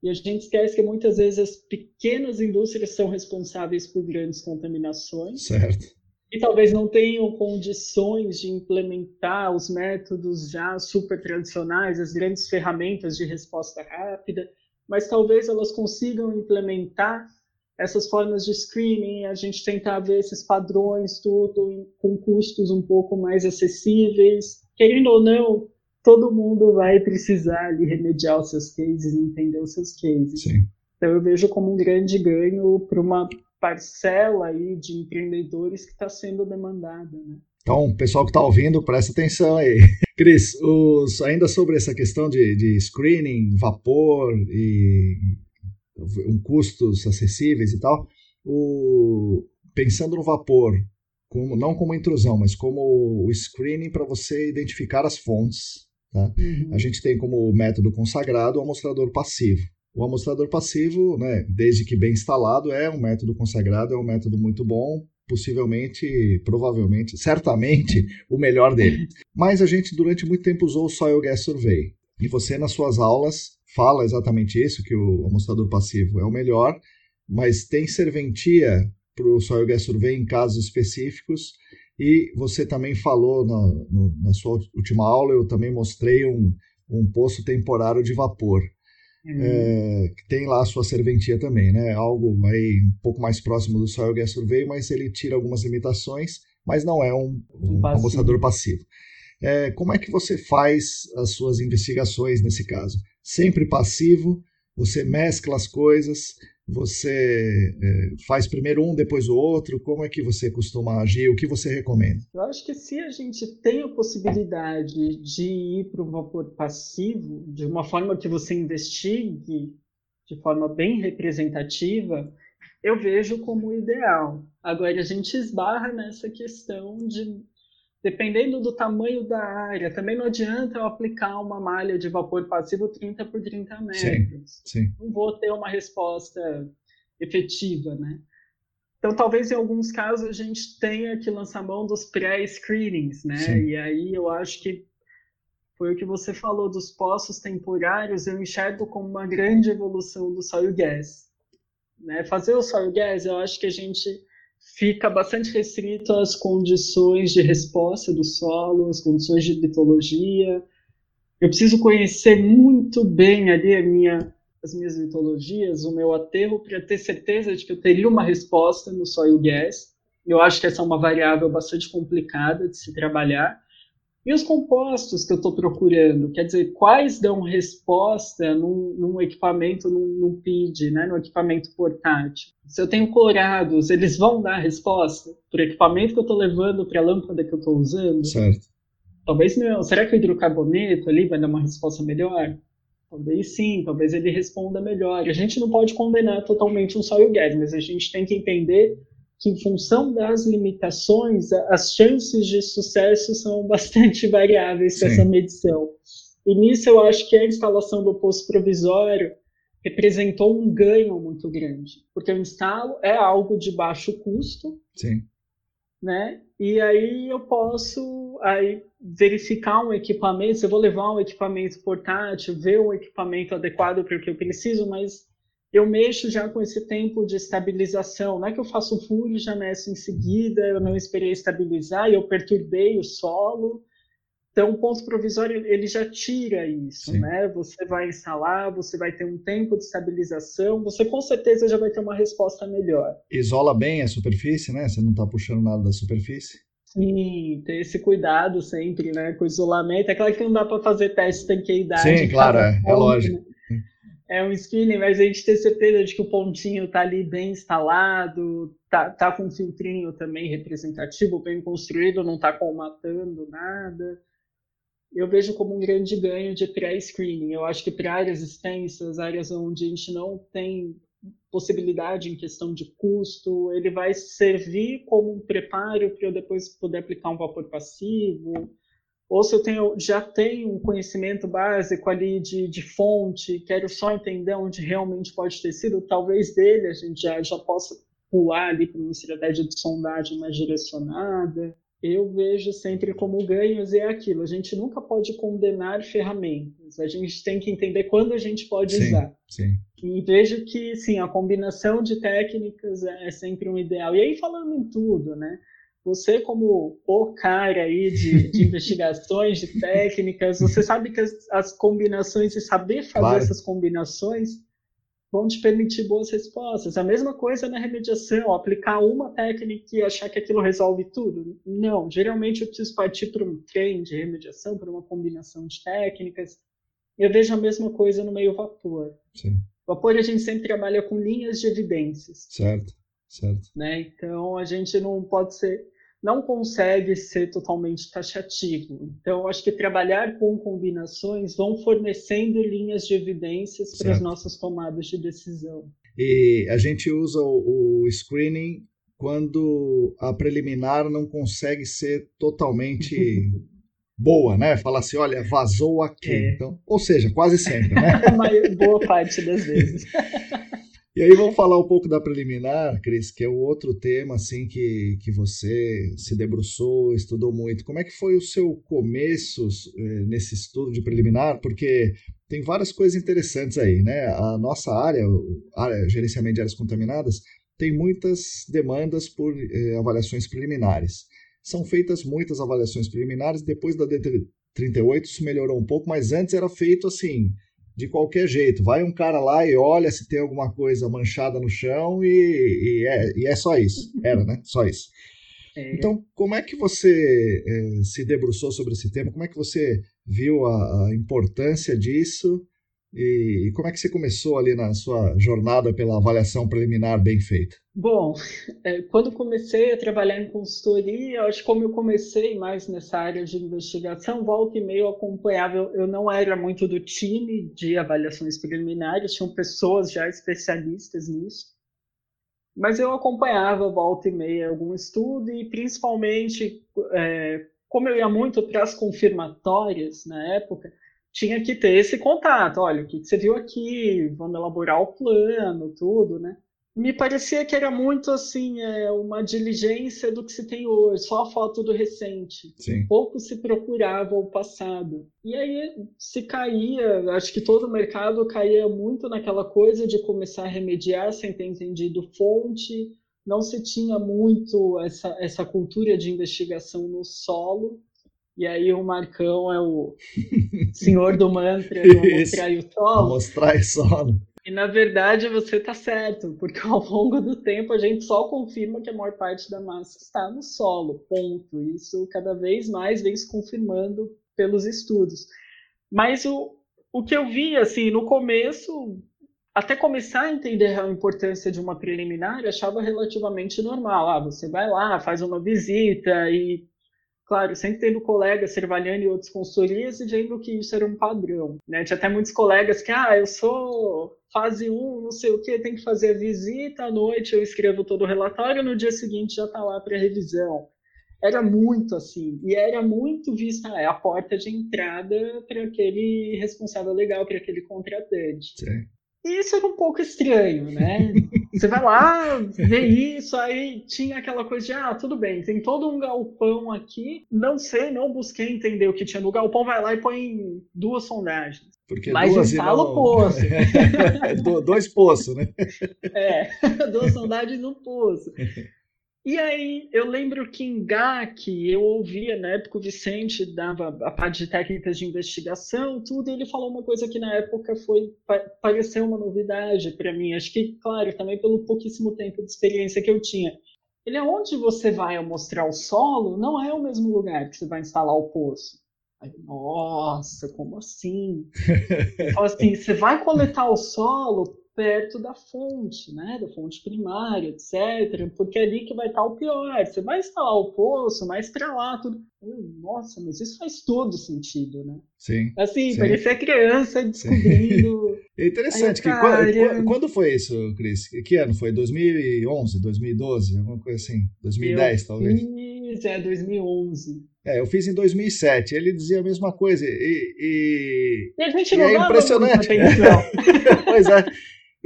e a gente esquece que muitas vezes as pequenas indústrias são responsáveis por grandes contaminações. Certo. e talvez não tenham condições de implementar os métodos já super tradicionais, as grandes ferramentas de resposta rápida, mas talvez elas consigam implementar essas formas de screening, a gente tentar ver esses padrões, tudo com custos um pouco mais acessíveis. Querendo ou não, todo mundo vai precisar ali remediar os seus cases, entender os seus cases. Sim. Então eu vejo como um grande ganho para uma parcela aí de empreendedores que está sendo demandada. Né? Então, pessoal que está ouvindo, presta atenção aí. Cris, os, ainda sobre essa questão de, de screening, vapor e um, custos acessíveis e tal, o, pensando no vapor, como, não como intrusão, mas como o screening para você identificar as fontes. Tá? Uhum. A gente tem como método consagrado o amostrador passivo. O amostrador passivo, né, desde que bem instalado, é um método consagrado, é um método muito bom, possivelmente, provavelmente, certamente o melhor dele. Mas a gente durante muito tempo usou o Soil Gas Survey. E você nas suas aulas fala exatamente isso, que o amostrador passivo é o melhor, mas tem serventia para o Soil Gas Survey em casos específicos. E você também falou na, no, na sua última aula, eu também mostrei um, um poço temporário de vapor é, que tem lá a sua serventia também, né? Algo aí um pouco mais próximo do Soil Gas Survey, mas ele tira algumas limitações, mas não é um, um passivo. passivo. É, como é que você faz as suas investigações nesse caso? Sempre passivo, você mescla as coisas, você é, faz primeiro um, depois o outro? Como é que você costuma agir? O que você recomenda? Eu acho que se a gente tem a possibilidade de ir para o vapor passivo, de uma forma que você investigue de forma bem representativa, eu vejo como ideal. Agora, a gente esbarra nessa questão de dependendo do tamanho da área, também não adianta eu aplicar uma malha de vapor passivo 30 por 30 metros. Sim, sim. Não vou ter uma resposta efetiva, né? Então, talvez em alguns casos a gente tenha que lançar mão dos pré-screenings, né? Sim. E aí eu acho que foi o que você falou dos poços temporários, eu enxergo como uma grande evolução do soil gas. Né? Fazer o soil gas, eu acho que a gente fica bastante restrito às condições de resposta do solo, às condições de litologia. Eu preciso conhecer muito bem ali minha, as minhas litologias, o meu aterro, para ter certeza de que eu teria uma resposta no soil gas. Eu acho que essa é uma variável bastante complicada de se trabalhar. E os compostos que eu estou procurando? Quer dizer, quais dão resposta num, num equipamento, num, num, PID, né, num equipamento portátil? Se eu tenho clorados, eles vão dar resposta para o equipamento que eu estou levando, para a lâmpada que eu estou usando? Certo. Talvez não. Será que o hidrocarboneto ali vai dar uma resposta melhor? Talvez sim, talvez ele responda melhor. A gente não pode condenar totalmente um soil gas, mas a gente tem que entender que, em função das limitações, as chances de sucesso são bastante variáveis com essa medição. E nisso eu acho que a instalação do posto provisório representou um ganho muito grande, porque o instalo é algo de baixo custo, Sim. né? E aí eu posso aí verificar um equipamento, se eu vou levar um equipamento portátil, ver um equipamento adequado para o que eu preciso, mas eu mexo já com esse tempo de estabilização. Não é que eu faço um furo e já meço em seguida, eu não esperei estabilizar e eu perturbei o solo. Então, o ponto provisório ele já tira isso, Sim. né? Você vai instalar, você vai ter um tempo de estabilização, você com certeza já vai ter uma resposta melhor. Isola bem a superfície, né? Você não está puxando nada da superfície. Sim, ter esse cuidado sempre, né, com o isolamento. É claro que não dá para fazer teste de tanqueidade. Sim, claro, é, é lógico. Né? É um skinny, mas a gente ter certeza de que o pontinho está ali bem instalado, tá, tá com um filtrinho também representativo, bem construído, não está colmatando nada. Eu vejo como um grande ganho de pré-screening. Eu acho que para áreas extensas, áreas onde a gente não tem possibilidade em questão de custo, ele vai servir como um preparo para eu depois poder aplicar um vapor passivo, ou se eu tenho, já tenho um conhecimento básico ali de, de fonte, quero só entender onde realmente pode ter sido, talvez dele a gente já, já possa pular ali para uma estratégia de sondagem mais direcionada. Eu vejo sempre como ganhos e é aquilo, a gente nunca pode condenar ferramentas, a gente tem que entender quando a gente pode sim, usar. Sim. E vejo que, sim, a combinação de técnicas é sempre um ideal. E aí falando em tudo, né? Você, como o cara aí de, de investigações, de técnicas, você sabe que as, as combinações e saber fazer claro. essas combinações vão te permitir boas respostas. A mesma coisa na remediação, aplicar uma técnica e achar que aquilo resolve tudo. Não, geralmente eu preciso partir para um trem de remediação, para uma combinação de técnicas. Eu vejo a mesma coisa no meio vapor. Sim. Vapor a gente sempre trabalha com linhas de evidências. Certo, certo. Né? Então a gente não pode ser não consegue ser totalmente taxativo. Então, acho que trabalhar com combinações vão fornecendo linhas de evidências certo. para as nossas tomadas de decisão. E a gente usa o, o screening quando a preliminar não consegue ser totalmente boa, né? Falar assim, olha, vazou aqui. É. Então, ou seja, quase sempre, né? boa parte das vezes. E aí vamos falar um pouco da preliminar, Cris, que é o outro tema assim que, que você se debruçou, estudou muito. Como é que foi o seu começo eh, nesse estudo de preliminar? Porque tem várias coisas interessantes aí, né? A nossa área, área gerenciamento de áreas contaminadas, tem muitas demandas por eh, avaliações preliminares. São feitas muitas avaliações preliminares, depois da D38 isso melhorou um pouco, mas antes era feito assim, de qualquer jeito. Vai um cara lá e olha se tem alguma coisa manchada no chão e, e, é, e é, só isso. Era, né? Só isso. É. Então, como é que você é, se debruçou sobre esse tema? Como é que você viu a, a importância disso? E, como é que você começou ali na sua jornada pela avaliação preliminar bem feita? Bom, é, quando comecei a trabalhar em consultoria, acho que como eu comecei mais nessa área de investigação, volta e meio acompanhava, eu, eu não era muito do time de avaliações preliminares, tinham pessoas já especialistas nisso, mas eu acompanhava volta e meia algum estudo e principalmente, é, como eu ia muito para as confirmatórias na época, tinha que ter esse contato. Olha, o que, que você viu aqui? Vamos elaborar o plano, tudo, né? Me parecia que era muito assim, é, uma diligência do que se tem hoje, só a foto do recente. Sim. Pouco se procurava o passado. E aí se caía, acho que todo o mercado caía muito naquela coisa de começar a remediar sem ter entendido fonte, não se tinha muito essa, essa cultura de investigação no solo. E aí o Marcão é o senhor do mantra, do mostrar o solo. Mostrar o solo. E na verdade você está certo, porque ao longo do tempo a gente só confirma que a maior parte da massa está no solo, ponto. Isso cada vez mais vem se confirmando pelos estudos. Mas o, o que eu vi, assim, no começo, até começar a entender a importância de uma preliminar, eu achava relativamente normal. Ah, você vai lá, faz uma visita e claro, sempre tendo colegas, Cervaliani e outros e vendo que isso era um padrão. Né? Tinha até muitos colegas que, ah, eu sou fase 1, não sei o que, tem que fazer a visita, à noite eu escrevo todo o relatório, no dia seguinte já está lá para revisão. Era muito assim, e era muito vista é a porta de entrada para aquele responsável legal, para aquele contratante. Sim. Isso era um pouco estranho, né? Você vai lá, vê isso, aí tinha aquela coisa de, ah, tudo bem, tem todo um galpão aqui, não sei, não busquei entender o que tinha no galpão, vai lá e põe duas sondagens. Porque Mas duas instala não... o poço. dois poços, né? É, duas sondagens no poço. E aí, eu lembro que em GAC, eu ouvia, na época o Vicente dava a parte de técnicas de investigação, tudo, e ele falou uma coisa que na época foi pareceu uma novidade para mim. Acho que, claro, também pelo pouquíssimo tempo de experiência que eu tinha. Ele é onde você vai mostrar o solo, não é o mesmo lugar que você vai instalar o poço. Aí, nossa, como assim? Ele fala assim, você vai coletar o solo, perto da fonte, né, da fonte primária, etc, porque é ali que vai estar o pior. Você vai instalar o poço, mais para lá, tudo. Nossa, mas isso faz todo sentido, né? Sim. Assim, sim. parecia criança descobrindo. É interessante. Que, quando, quando, foi isso, Cris? Que ano foi? 2011, 2012, alguma coisa assim? 2010, eu talvez? Fiz, é, 2011. É, eu fiz em 2007. Ele dizia a mesma coisa. E, e, e a gente não é impressionante. pois é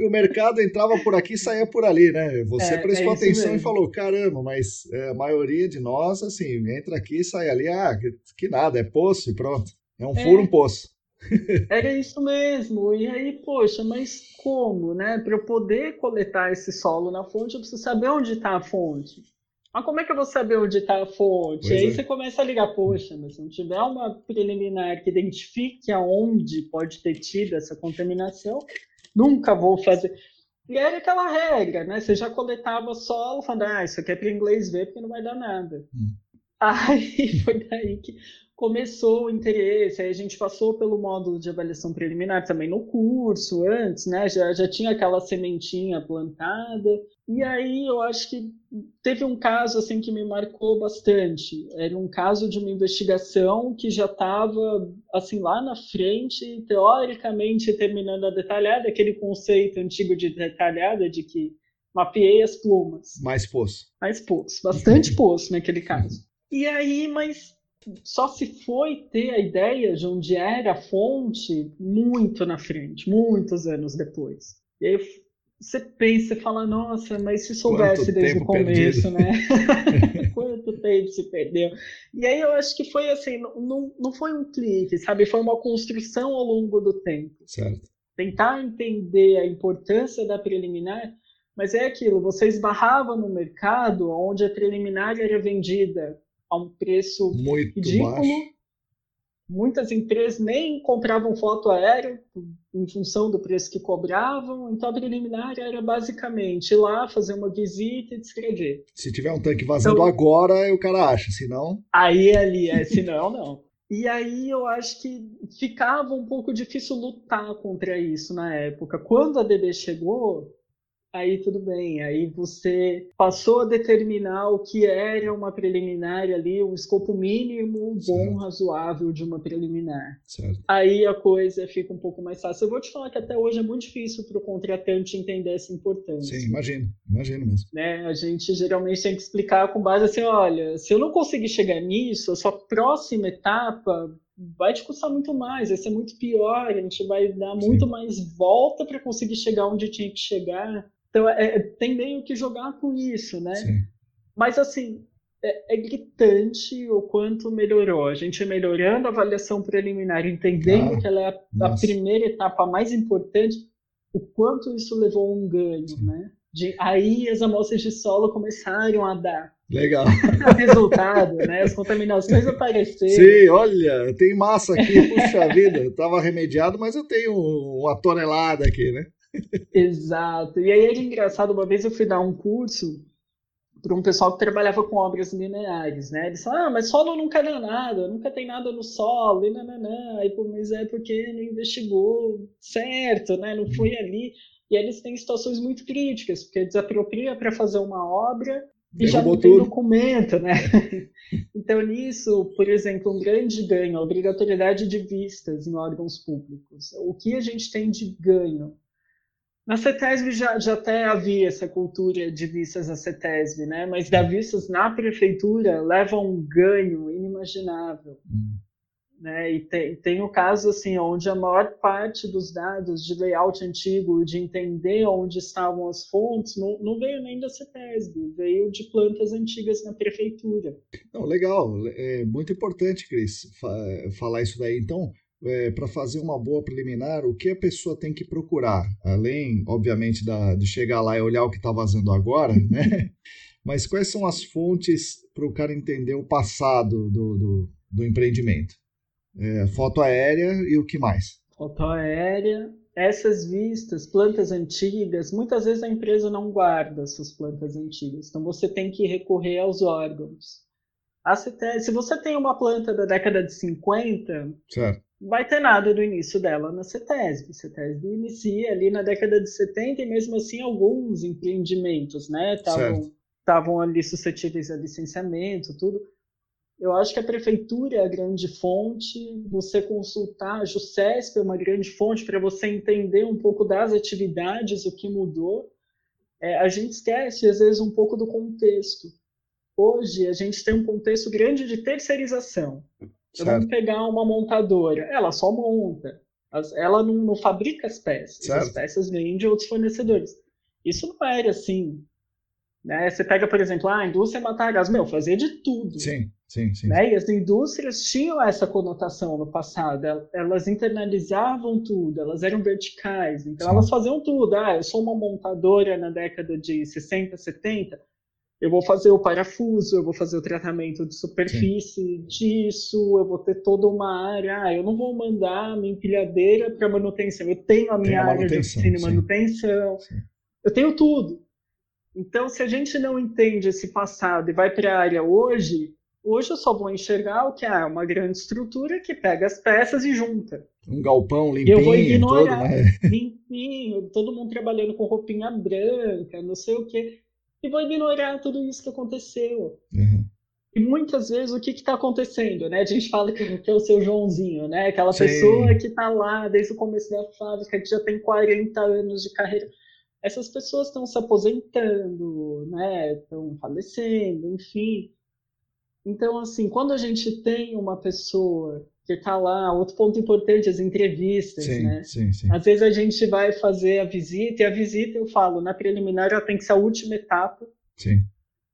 e o mercado entrava por aqui e saía por ali, né? Você é, prestou é atenção mesmo. e falou, caramba, mas é, a maioria de nós, assim, entra aqui e sai ali, ah, que, que nada, é poço e pronto. É um é. furo, um poço. Era isso mesmo. E aí, poxa, mas como, né? Para eu poder coletar esse solo na fonte, eu preciso saber onde está a fonte. Mas como é que eu vou saber onde está a fonte? Pois aí é. você começa a ligar, poxa, mas se não tiver uma preliminar que identifique aonde pode ter tido essa contaminação, nunca vou fazer. E era aquela regra, né? Você já coletava solo, falando, ah, isso aqui é para inglês ver, porque não vai dar nada. Hum. Aí foi daí que começou o interesse, aí a gente passou pelo módulo de avaliação preliminar também no curso antes, né? Já, já tinha aquela sementinha plantada. E aí eu acho que teve um caso assim que me marcou bastante. Era um caso de uma investigação que já estava assim lá na frente, teoricamente terminando a detalhada, aquele conceito antigo de detalhada de que mapeei as plumas. Mais poço. Mais poço, bastante poço naquele caso. E aí, mas só se foi ter a ideia de onde era a fonte muito na frente, muitos anos depois. E aí você pensa e fala, nossa, mas se soubesse Quanto desde o começo, perdido. né? Quanto tempo se perdeu? E aí eu acho que foi assim, não, não foi um clique, sabe? Foi uma construção ao longo do tempo. Certo. Tentar entender a importância da preliminar, mas é aquilo, você esbarrava no mercado onde a preliminar era vendida a um preço Muito ridículo. Baixo. Muitas empresas nem compravam foto aérea em função do preço que cobravam, então a preliminar era basicamente ir lá, fazer uma visita e descrever. Se tiver um tanque vazando então, agora, o cara acha, senão. Aí ali, é, senão não. E aí eu acho que ficava um pouco difícil lutar contra isso na época. Quando a DB chegou, aí tudo bem. Aí você passou a determinar o que era uma preliminar ali, um escopo mínimo, bom, razoável de uma preliminar. Certo. Aí a coisa fica um pouco mais fácil. Eu vou te falar que até hoje é muito difícil para o contratante entender essa importância. Sim, imagino, imagino mesmo. Né? A gente geralmente tem que explicar com base assim, olha, se eu não conseguir chegar nisso, a sua próxima etapa vai te custar muito mais, vai ser muito pior, a gente vai dar muito Sim. mais volta para conseguir chegar onde tinha que chegar. Então, é, é, tem meio que jogar com isso, né? Sim. Mas, assim, é, é, gritante o quanto melhorou. A gente melhorando a avaliação preliminar, entendendo ah, que ela é a, a, primeira etapa mais importante, o quanto isso levou a um ganho, Sim. né? De, aí as amostras de solo começaram a dar. Legal. resultado, né? As contaminações apareceram. Sim, olha, tem massa aqui, puxa vida, estava remediado, mas eu tenho uma tonelada aqui, né? Exato. E aí era engraçado, uma vez eu fui dar um curso para um pessoal que trabalhava com obras lineares, né? Eles falaram, ah, mas solo nunca dá nada, nunca tem nada no solo, e nananã. Aí, pô, mas é porque não investigou certo, né? Não foi ali. E eles têm situações muito críticas, porque desapropria para fazer uma obra e já não tem documento, né? então, nisso, por exemplo, um grande ganho, a obrigatoriedade de vistas em órgãos públicos. O que a gente tem de ganho? Na CETESB já, já até havia essa cultura de vistas na CETESB, né? mas dar vistas na prefeitura leva um ganho inimaginável. Hum. Né? E tem, tem o caso assim, onde a maior parte dos dados de layout antigo, de entender onde estavam as fontes, não, não veio nem da CETESB, veio de plantas antigas na prefeitura. Não, legal, é muito importante, Cris, falar isso daí. Então, é, para fazer uma boa preliminar, o que a pessoa tem que procurar? Além, obviamente, da, de chegar lá e olhar o que está vazando agora, né? Mas quais são as fontes para o cara entender o passado do, do, do empreendimento? É, foto aérea e o que mais? Foto aérea, essas vistas, plantas antigas, muitas vezes a empresa não guarda essas plantas antigas, então você tem que recorrer aos órgãos. Se você tem uma planta da década de 50, certo vai ter nada do início dela na CETESB. A CETESB inicia ali na década de 70 e mesmo assim alguns empreendimentos, né, estavam ali suscetíveis a licenciamento, tudo. Eu acho que a prefeitura é a grande fonte, você consultar a JUCESP é uma grande fonte para você entender um pouco das atividades, o que mudou. É, a gente esquece, às vezes, um pouco do contexto. Hoje, a gente tem um contexto grande de terceirização. Certo. Vamos pegar uma montadora, ela só monta, ela não, não fabrica as peças, certo. as peças vêm de outros fornecedores. Isso não era assim. Né? Você pega, por exemplo, ah, a indústria matar gás, meu, fazia de tudo. Sim, sim, sim. Né? E as indústrias tinham essa conotação no passado, elas internalizavam tudo, elas eram verticais, então sim. elas faziam tudo. Ah, eu sou uma montadora na década de 60, 70, eu vou fazer o parafuso, eu vou fazer o tratamento de superfície Sim. disso, eu vou ter toda uma área. Ah, eu não vou mandar minha empilhadeira para manutenção, eu tenho a minha área de oficina e manutenção, sim. eu tenho tudo. Então, se a gente não entende esse passado e vai para a área hoje, hoje eu só vou enxergar o que é uma grande estrutura que pega as peças e junta. Um galpão limpinho, eu vou ignorar, todo, né? limpinho, todo mundo trabalhando com roupinha branca, não sei o quê e vou ignorar tudo isso que aconteceu. Uhum. E muitas vezes o que está acontecendo, né? A gente fala que, que, é o seu Joãozinho, né? Aquela Sim. pessoa que está lá desde o começo da fábrica, que já tem 40 anos de carreira. Essas pessoas estão se aposentando, né? Estão falecendo, enfim. Então, assim, quando a gente tem uma pessoa que está lá. Outro ponto importante, as entrevistas, sim, né? Sim, sim. Às vezes a gente vai fazer a visita, e a visita, eu falo, na preliminar já tem que ser a última etapa. Sim.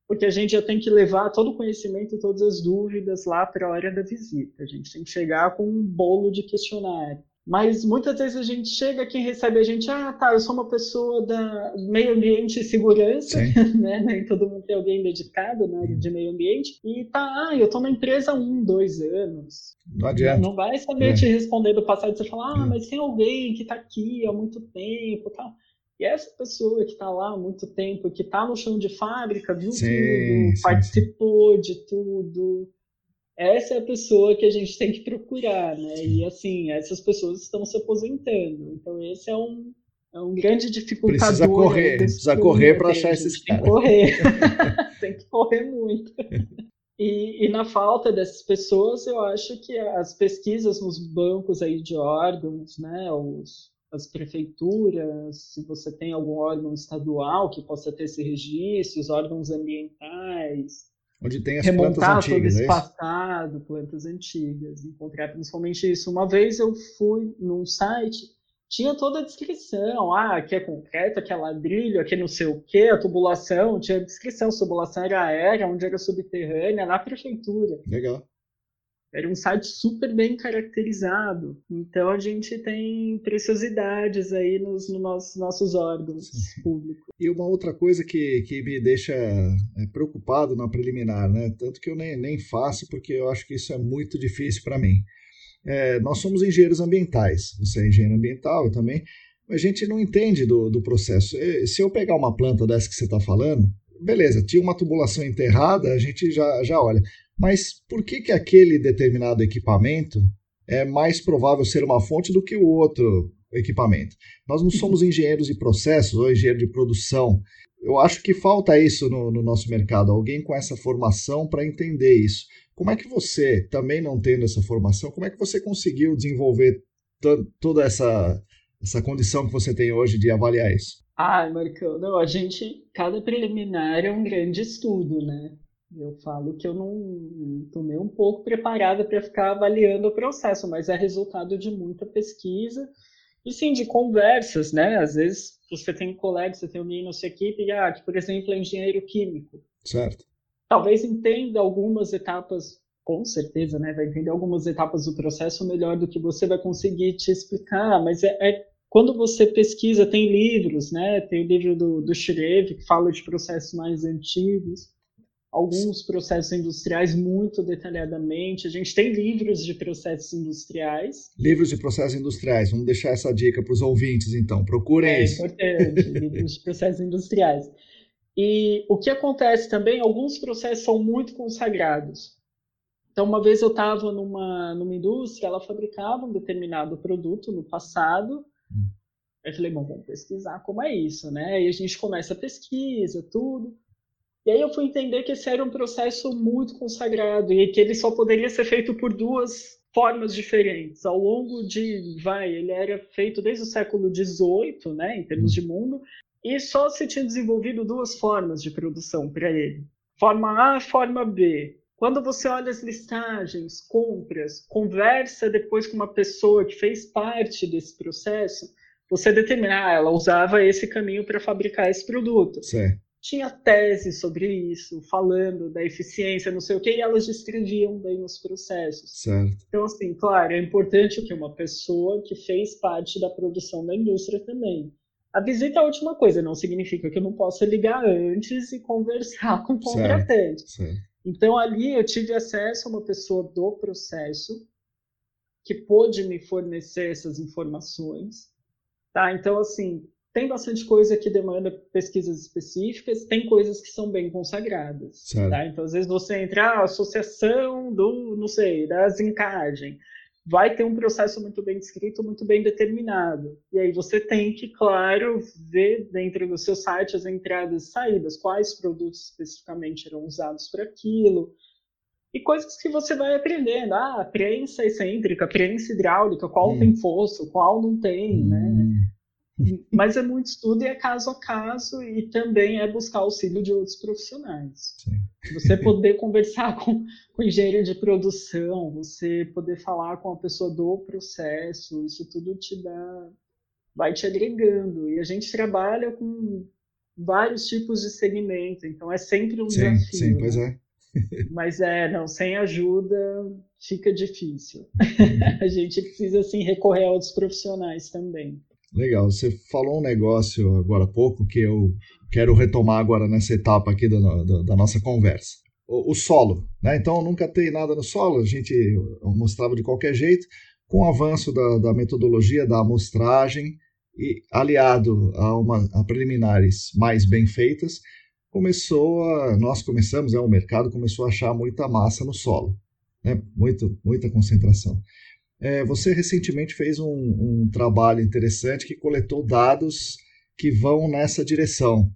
Porque a gente já tem que levar todo o conhecimento e todas as dúvidas lá para a hora da visita. A gente tem que chegar com um bolo de questionário. Mas muitas vezes a gente chega, quem recebe a gente, ah, tá, eu sou uma pessoa da meio ambiente e segurança, né? Nem todo mundo tem alguém dedicado na área de meio ambiente. E tá, ah, eu tô na empresa há um, dois anos. Não adianta. Não vai saber é. te responder do passado. Você fala, ah, é. mas tem alguém que tá aqui há muito tempo tal. E essa pessoa que está lá há muito tempo, que está no chão de fábrica, viu sim, tudo, sim, participou sim. de tudo, essa é a pessoa que a gente tem que procurar, né? E assim, essas pessoas estão se aposentando. Então esse é um, é um grande dificultador. Precisa correr, precisa correr para achar esses caras. Tem que correr, tem que correr muito. E, e, na falta dessas pessoas, eu acho que as pesquisas nos bancos aí de órgãos, né, os, as prefeituras, se você tem algum órgão estadual que possa ter esse registro, os órgãos ambientais, Onde tem as remontar plantas antigas, todo esse é passado, plantas antigas, encontrar principalmente isso. Uma vez eu fui num site, tinha toda a descrição, ah, aqui é concreto, aqui é ladrilho, aqui é não sei o que, a tubulação, tinha a descrição, a tubulação era aérea, onde era subterrânea, na prefeitura. Legal. Era um site super bem caracterizado. Então a gente tem preciosidades aí nos, nos nossos órgãos públicos. E uma outra coisa que, que me deixa é, preocupado na preliminar, né? Tanto que eu nem, nem faço, porque eu acho que isso é muito difícil para mim. É, nós somos engenheiros ambientais, você é engenheiro ambiental eu também, a gente não entende do, do processo. Se eu pegar uma planta dessa que você está falando, beleza, tinha uma tubulação enterrada, a gente já, já olha. Mas por que, que aquele determinado equipamento é mais provável ser uma fonte do que o outro equipamento? Nós não somos engenheiros de processos ou engenheiro de produção. Eu acho que falta isso no, no nosso mercado, alguém com essa formação para entender isso. Como é que você, também não tendo essa formação, como é que você conseguiu desenvolver toda essa, essa condição que você tem hoje de avaliar isso? Ah, Marcão, não, a gente, cada preliminar é um grande estudo, né? Eu falo que eu não estou nem um pouco preparada para ficar avaliando o processo, mas é resultado de muita pesquisa e sim de conversas, né? Às vezes você tem colegas, você tem alguém na sua equipe ah, que, por exemplo, é engenheiro químico. Certo. Talvez entenda algumas etapas, com certeza, né? Vai entender algumas etapas do processo melhor do que você vai conseguir te explicar, mas é, é quando você pesquisa, tem livros, né? Tem o livro do, do Shreve, que fala de processos mais antigos alguns processos industriais muito detalhadamente. A gente tem livros de processos industriais. Livros de processos industriais. Vamos deixar essa dica para os ouvintes, então. Procurem é isso. É importante, livros de processos industriais. E o que acontece também, alguns processos são muito consagrados. Então, uma vez eu estava numa, numa indústria, ela fabricava um determinado produto no passado. Hum. Eu falei, bom, vamos pesquisar como é isso, né? E a gente começa a pesquisa, tudo. E aí eu fui entender que esse era um processo muito consagrado e que ele só poderia ser feito por duas formas diferentes. Ao longo de, vai, ele era feito desde o século XVIII, né, em termos de mundo, e só se tinha desenvolvido duas formas de produção para ele. Forma A e forma B. Quando você olha as listagens, compras, conversa depois com uma pessoa que fez parte desse processo, você determina, ah, ela usava esse caminho para fabricar esse produto. Certo tinha tese sobre isso, falando da eficiência, não sei o que, e elas descreviam bem os processos. Certo. Então, assim, claro, é importante que uma pessoa que fez parte da produção da indústria também. A visita é a última coisa, não significa que eu não possa ligar antes e conversar com o contratante. Então ali eu tive acesso a uma pessoa do processo que pôde me fornecer essas informações, tá? Então assim, tem bastante coisa que demanda pesquisas específicas, tem coisas que são bem consagradas. Tá? Então, às vezes você entra, ah, associação do, não sei, da zincagem vai ter um processo muito bem descrito, muito bem determinado. E aí você tem que, claro, ver dentro do seu site as entradas e saídas, quais produtos especificamente eram usados para aquilo. E coisas que você vai aprendendo. Ah, prensa excêntrica, prensa hidráulica, qual hum. tem fosso, qual não tem, né? Mas é muito estudo e é caso a caso e também é buscar auxílio de outros profissionais. Sim. Você poder conversar com, com o engenheiro de produção, você poder falar com a pessoa do processo, isso tudo te dá, vai te agregando. E a gente trabalha com vários tipos de segmento, então é sempre um sim, desafio. Sim, pois né? é. Mas é, não, sem ajuda fica difícil. a gente precisa assim recorrer a outros profissionais também. Legal, você falou um negócio agora há pouco que eu quero retomar agora nessa etapa aqui da, da, da nossa conversa. O, o, solo, né? Então nunca tem nada no solo, a gente mostrava de qualquer jeito. Com o avanço da, da metodologia da amostragem e aliado a, uma, a preliminares mais bem feitas, começou a, nós começamos, né, o mercado começou a achar muita massa no solo, né? Muito, muita concentração. É, você recentemente fez um, um, trabalho interessante que coletou dados que vão nessa direção.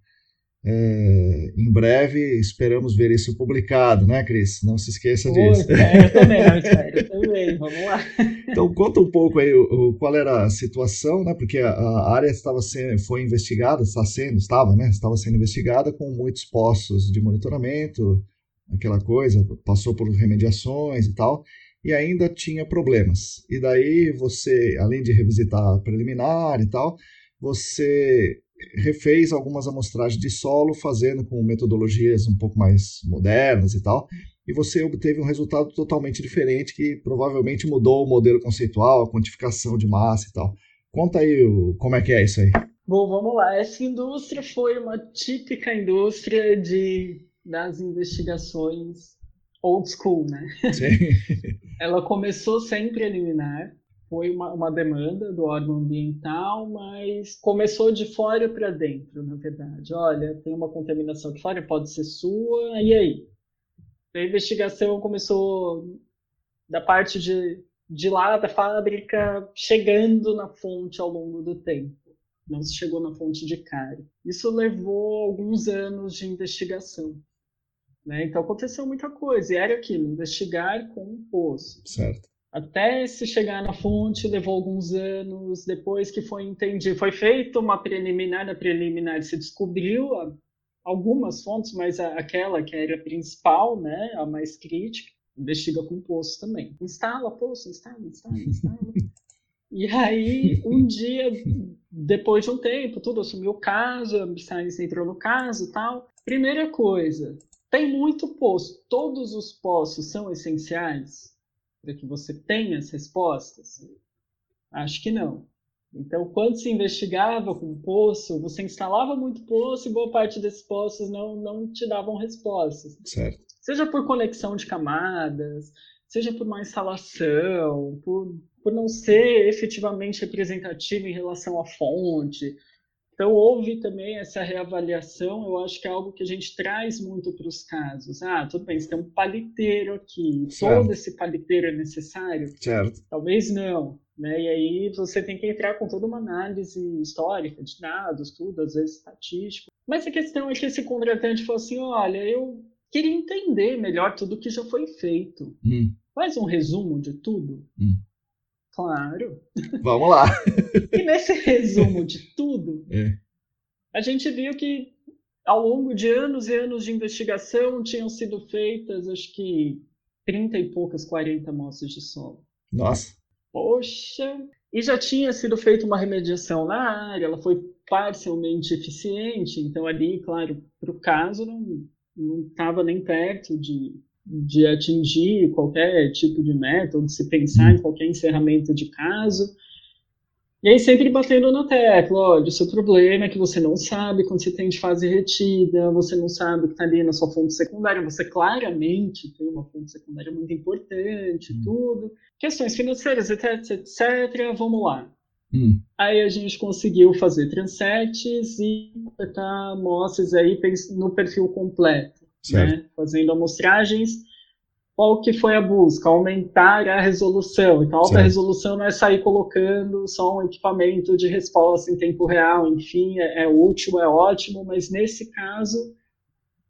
É, em breve esperamos ver isso publicado, né, Cris? Não se esqueça Pô, disso. É, eu também, eu também, vamos lá. Então conta um pouco aí o, o, qual era a situação, né? Porque a, a, área estava sendo, foi investigada, está sendo, estava, né? Estava sendo investigada com muitos postos de monitoramento, aquela coisa, passou por remediações e tal e ainda tinha problemas. E daí você, além de revisitar preliminar e tal, você refez algumas amostragens de solo, fazendo com metodologias um pouco mais modernas e tal, e você obteve um resultado totalmente diferente que provavelmente mudou o modelo conceitual, a quantificação de massa e tal. Conta aí o, como é que é isso aí. Bom, vamos lá. Essa indústria foi uma típica indústria de das investigações old school, né? Ela começou sem preliminar, foi uma, uma demanda do órgão ambiental, mas começou de fora para dentro, na verdade. Olha, tem uma contaminação de fora, pode ser sua, e aí? A investigação começou da parte de, de lá da fábrica, chegando na fonte ao longo do tempo. Não se chegou na fonte de cara. Isso levou alguns anos de investigação. Né? Então aconteceu muita coisa, e era aquilo, investigar com um poço. Certo. Até se chegar na fonte levou alguns anos, depois que foi entendido, foi feita uma preliminar, na preliminar se descobriu algumas fontes, mas aquela que era a principal, né, a mais crítica, investiga com poço também. Instala poço, instala, instala, instala. e aí, um dia, depois de um tempo, tudo assumiu o caso, a Science entrou no caso tal. Primeira coisa, tem muito poço. Todos os poços são essenciais para que você tenha as respostas? Acho que não. Então, quando se investigava com poço, você instalava muito poço e boa parte desses poços não, não te davam respostas. Certo. Seja por conexão de camadas, seja por uma instalação, por, por não ser efetivamente representativo em relação à fonte, então, houve também essa reavaliação, eu acho que é algo que a gente traz muito para os casos. Ah, tudo bem, você tem um paliteiro aqui, certo. todo esse paliteiro é necessário? Certo. Talvez não. Né? E aí você tem que entrar com toda uma análise histórica de dados, tudo, às vezes estatístico. Mas a questão é que esse contratante falou assim: olha, eu queria entender melhor tudo que já foi feito. Hum. Faz um resumo de tudo. Hum. Claro. Vamos lá. e nesse resumo de tudo, é. a gente viu que ao longo de anos e anos de investigação tinham sido feitas, acho que 30 e poucas, 40 amostras de solo. Nossa. Poxa! E já tinha sido feita uma remediação na área, ela foi parcialmente eficiente, então ali, claro, para o caso não estava nem perto de de atingir qualquer tipo de meta, ou de se pensar em qualquer encerramento de caso. E aí sempre batendo na tecla, olha, o seu problema é que você não sabe quando você tem de fase retida, você não sabe o que está ali na sua fonte secundária, você claramente tem uma fonte secundária muito importante, hum. tudo. Questões financeiras, etc, etc, vamos lá. Hum. Aí a gente conseguiu fazer transets e coletar amostras aí no perfil completo, né? fazendo amostragens qual que foi a busca? Aumentar a resolução. Então, alta certo. resolução não é sair colocando só um equipamento de resposta em tempo real, enfim, é, é útil, é ótimo, mas nesse caso,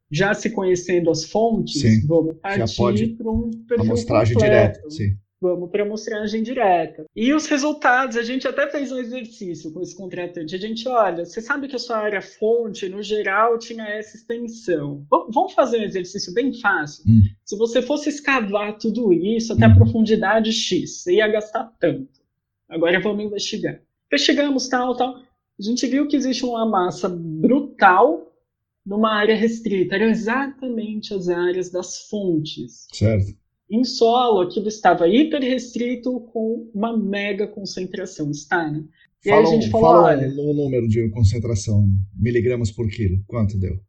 já se conhecendo as fontes, sim. vamos partir para um perfil amostragem direta. Sim vamos para amostragem direta. E os resultados, a gente até fez um exercício com esse contratante. A gente, olha, você sabe que a sua área fonte, no geral, tinha essa extensão. vamos fazer um exercício bem fácil. Hum. Se você fosse escavar tudo isso até a hum. profundidade X, você ia gastar tanto. Agora vamos investigar. Investigamos tal, tal. A gente viu que existe uma massa brutal numa área restrita. Eram exatamente as áreas das fontes. Certo. Em solo, aquilo estava hiper restrito com uma mega concentração, está, né? E fala, aí a gente falou, fala olha, no número de concentração, miligramas por quilo, quanto deu?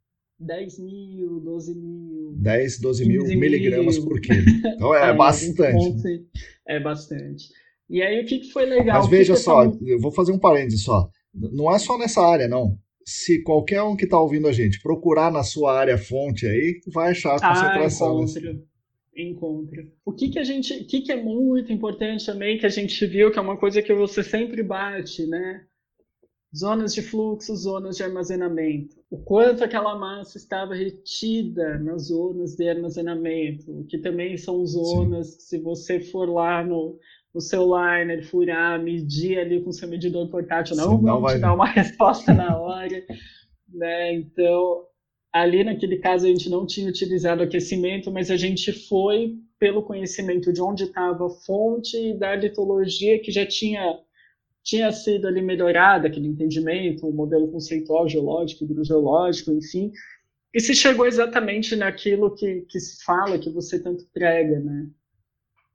10 mil, 12 mil. 10, 12 mil miligramas por quilo. Então é, é bastante. É bastante. E aí o que, que foi legal? Mas veja só, eu vou fazer um parênteses só. Não é só nessa área, não. Se qualquer um que está ouvindo a gente procurar na sua área fonte aí, vai achar a ah, concentração. Ah, encontra. O que que a gente, o que que é muito importante também que a gente viu que é uma coisa que você sempre bate, né? Zonas de fluxo, zonas de armazenamento. O quanto aquela massa estava retida nas zonas de armazenamento, que também são zonas Sim. que se você for lá no, no seu liner, furar, medir ali com seu medidor portátil, não, Sim, não vai te dar uma resposta na hora. né? Então, Ali naquele caso a gente não tinha utilizado aquecimento, mas a gente foi pelo conhecimento de onde estava a fonte e da litologia que já tinha tinha sido ali melhorada, aquele entendimento, o modelo conceitual geológico, hidrogeológico, enfim, e se chegou exatamente naquilo que, que se fala, que você tanto prega, né?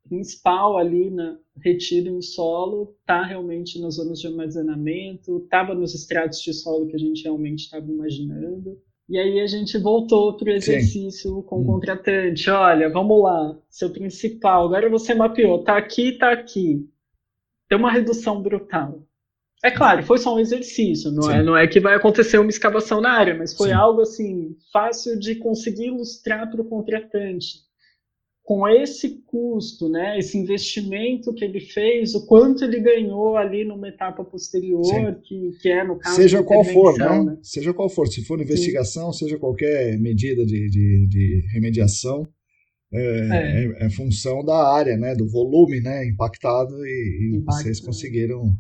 principal ali na retido em solo está realmente nas zonas de armazenamento, estava nos estratos de solo que a gente realmente estava imaginando. E aí a gente voltou para o exercício Sim. com o hum. contratante. Olha, vamos lá, seu principal, agora você mapeou, tá aqui, tá aqui. Tem uma redução brutal. É claro, foi só um exercício, não é, não é que vai acontecer uma escavação na área, mas foi Sim. algo assim fácil de conseguir ilustrar para o contratante com esse custo, né, esse investimento que ele fez, o quanto ele ganhou ali numa etapa posterior, que, que é no caso Seja qual for, né? né? Seja qual for, se for investigação, Sim. seja qualquer medida de, de, de remediação, é, é. É, é, função da área, né, do volume né, impactado e, e vocês conseguiram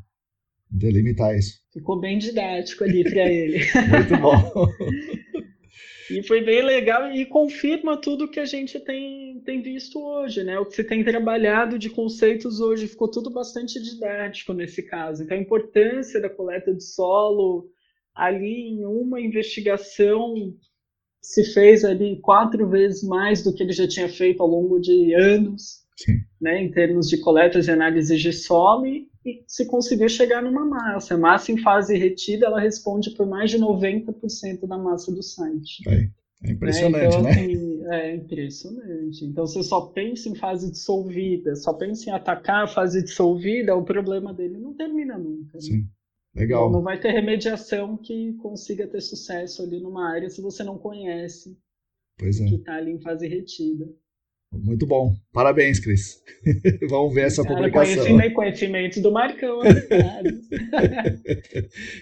delimitar isso. Ficou bem didático ali para ele. Muito bom. E foi bem legal e confirma tudo que a gente tem, tem visto hoje, né? O que você tem trabalhado de conceitos hoje ficou tudo bastante didático nesse caso. Então, a importância da coleta de solo ali em uma investigação se fez ali quatro vezes mais do que ele já tinha feito ao longo de anos, né? Em termos de coletas e análises de solo e se conseguir chegar numa massa. A massa em fase retida, ela responde por mais de 90% da massa do site. É, é impressionante, então, né? Assim, é impressionante. Então, você só pensa em fase dissolvida, só pensa em atacar a fase dissolvida, o problema dele não termina nunca. Né? Sim. Legal. Então, não vai ter remediação que consiga ter sucesso ali numa área se você não conhece pois é. que está ali em fase retida. Muito bom. Parabéns, Cris. Vamos ver essa Cara, publicação. Conhecimento, conhecimento do Marcão. Né,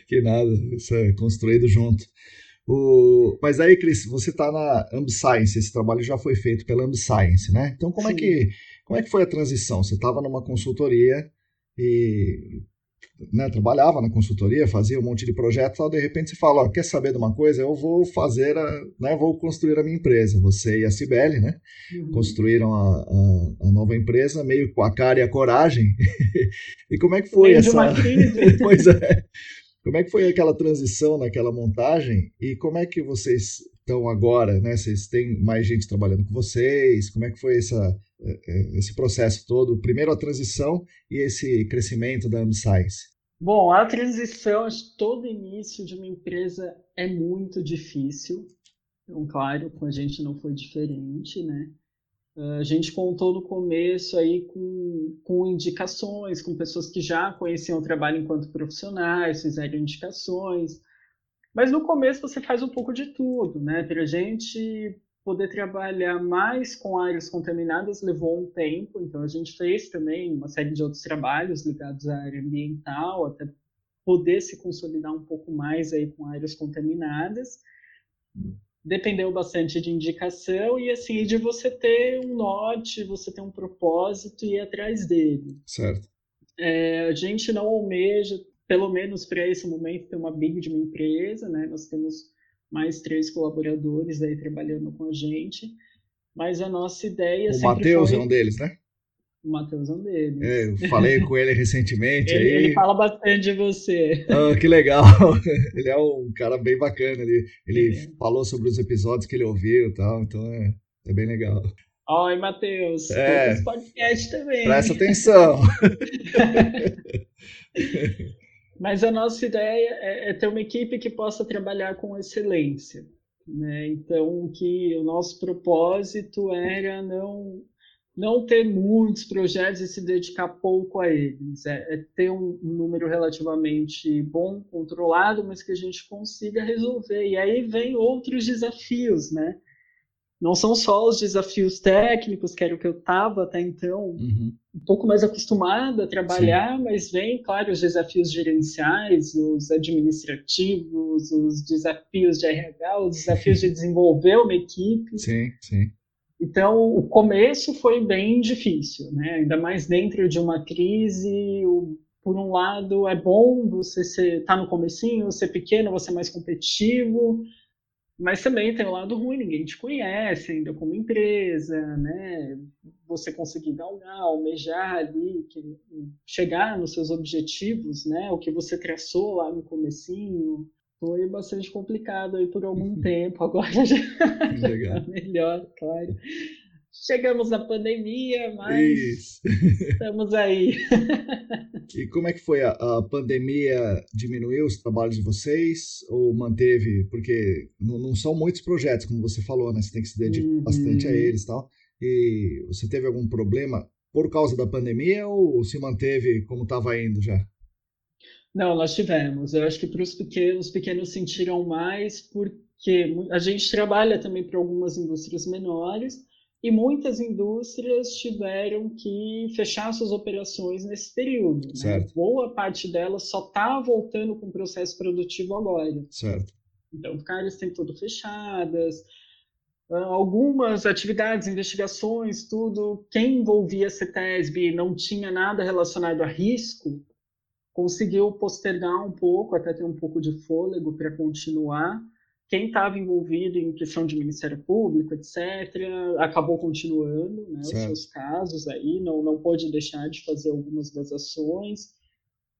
que nada, isso é construído junto. O... Mas aí, Cris, você está na AmbiScience, esse trabalho já foi feito pela AmbiScience, né? Então, como é, que, como é que foi a transição? Você estava numa consultoria e né, trabalhava na consultoria, fazia um monte de projetos, tal, de repente você fala, ó, quer saber de uma coisa? Eu vou fazer, a, né, vou construir a minha empresa. Você e a Cibele, né, uhum. construíram a, a, a, nova empresa meio com a cara e a coragem. e como é que foi essa... pois é. Como é que foi aquela transição naquela montagem e como é que vocês estão agora, né? Vocês têm mais gente trabalhando com vocês? Como é que foi essa, é, é, esse processo todo? Primeiro a transição e esse crescimento da AmScience. Bom, a transição, todo início de uma empresa é muito difícil. Então, claro, com a gente não foi diferente, né? A gente contou no começo aí com, com indicações, com pessoas que já conheciam o trabalho enquanto profissionais, fizeram indicações. Mas no começo você faz um pouco de tudo, né? Para a gente poder trabalhar mais com áreas contaminadas levou um tempo, então a gente fez também uma série de outros trabalhos ligados à área ambiental, até poder se consolidar um pouco mais aí com áreas contaminadas. Dependeu bastante de indicação e assim de você ter um norte, você ter um propósito e ir atrás dele. Certo. É, a gente não almeja, pelo menos para esse momento, ter uma big de uma empresa, né? Nós temos mais três colaboradores aí trabalhando com a gente. Mas a nossa ideia. O Matheus foi... é um deles, né? O Matheus é um deles. É, eu falei com ele recentemente. ele, aí... ele fala bastante de você. Ah, que legal. Ele é um cara bem bacana. Ele, ele é. falou sobre os episódios que ele ouviu e tal, então é, é bem legal. Oi, Matheus. É, podcast também. Presta atenção. Mas a nossa ideia é, é, ter uma equipe que possa trabalhar com excelência. Né? Então, que o nosso propósito era não não ter muitos projetos e se dedicar pouco a eles. É, é ter um, número relativamente bom, controlado, mas que a gente consiga resolver. E aí vem outros desafios, né? Não são só os desafios técnicos, que era o que eu estava até então, uhum. um pouco mais acostumada a trabalhar, Sim. mas vem, claro, os desafios gerenciais, os administrativos, os desafios de RH, os desafios de desenvolver uma equipe. Sim, sim. Então, o começo foi bem difícil, né? ainda mais dentro de uma crise. Por um lado, é bom você estar tá no comecinho, ser pequeno, você é mais competitivo, mas também tem o lado ruim, ninguém te conhece ainda como empresa, né? Você conseguir galgar, almejar ali, chegar nos seus objetivos, né? O que você traçou lá no comecinho, foi bastante complicado aí por algum tempo, agora já, já tá melhor, claro. Chegamos na pandemia, mas Isso. estamos aí. E como é que foi? A, a, pandemia diminuiu os trabalhos de vocês ou manteve? Porque não, não, são muitos projetos, como você falou, né? Você tem que se dedicar uhum. bastante a eles e tal. E você teve algum problema por causa da pandemia ou se manteve como estava indo já? Não, nós tivemos. Eu acho que para os pequenos, os pequenos sentiram mais porque a gente trabalha também para algumas indústrias menores e muitas indústrias tiveram que fechar suas operações nesse período. Né? Boa parte delas só está voltando com o processo produtivo agora. Certo. Então, ficaram tempo todo fechadas. Ah, algumas atividades, investigações, tudo, quem envolvia a CETESB não tinha nada relacionado a risco, conseguiu postergar um pouco, até ter um pouco de fôlego para continuar quem estava envolvido em questão de Ministério Público, etc., acabou continuando né, os seus casos aí, não, não pôde deixar de fazer algumas das ações.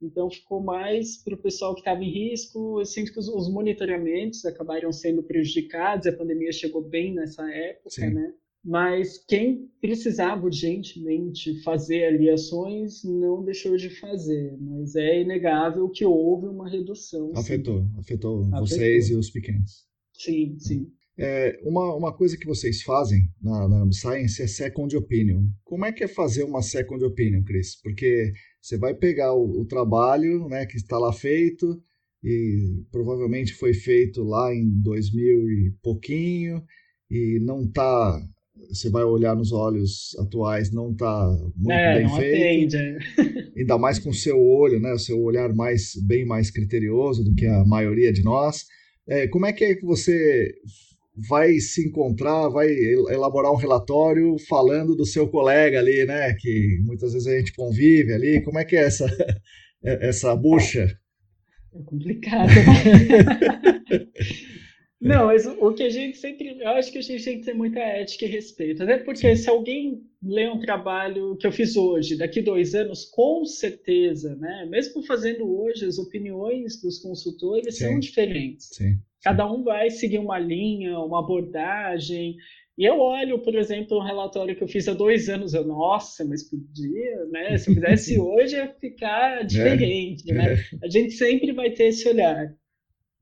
Então, ficou mais para o pessoal que estava em risco. Eu sinto que os, os, monitoramentos acabaram sendo prejudicados, a pandemia chegou bem nessa época, Sim. né? Mas quem precisava urgentemente fazer ali ações não deixou de fazer. Mas é inegável que houve uma redução. Afetou, sim. afetou, afetou vocês e os pequenos. Sim, sim. É, uma, uma coisa que vocês fazem na, na Science é second opinion. Como é que é fazer uma second opinion, Cris? Porque você vai pegar o, o trabalho né, que está lá feito e provavelmente foi feito lá em 2000 e pouquinho e não está você vai olhar nos olhos atuais, não está muito é, bem feito. Atende. Ainda mais com o seu olho, né? O seu olhar mais bem mais criterioso do que a maioria de nós. É, como é que, é que você vai se encontrar, vai elaborar um relatório falando do seu colega ali, né? Que muitas vezes a gente convive ali. Como é que é essa, essa bucha? É complicado. Não, mas o que a gente sempre. Eu acho que a gente tem que ter muita ética e respeito. Até porque se alguém lê um trabalho que eu fiz hoje, daqui dois anos, com certeza, né? Mesmo fazendo hoje, as opiniões dos consultores Sim. são diferentes. Sim. Cada um vai seguir uma linha, uma abordagem. E eu olho, por exemplo, um relatório que eu fiz há dois anos, eu, nossa, mas podia, né? Se eu fizesse hoje, ia ficar é. diferente, é. né? A gente sempre vai ter esse olhar.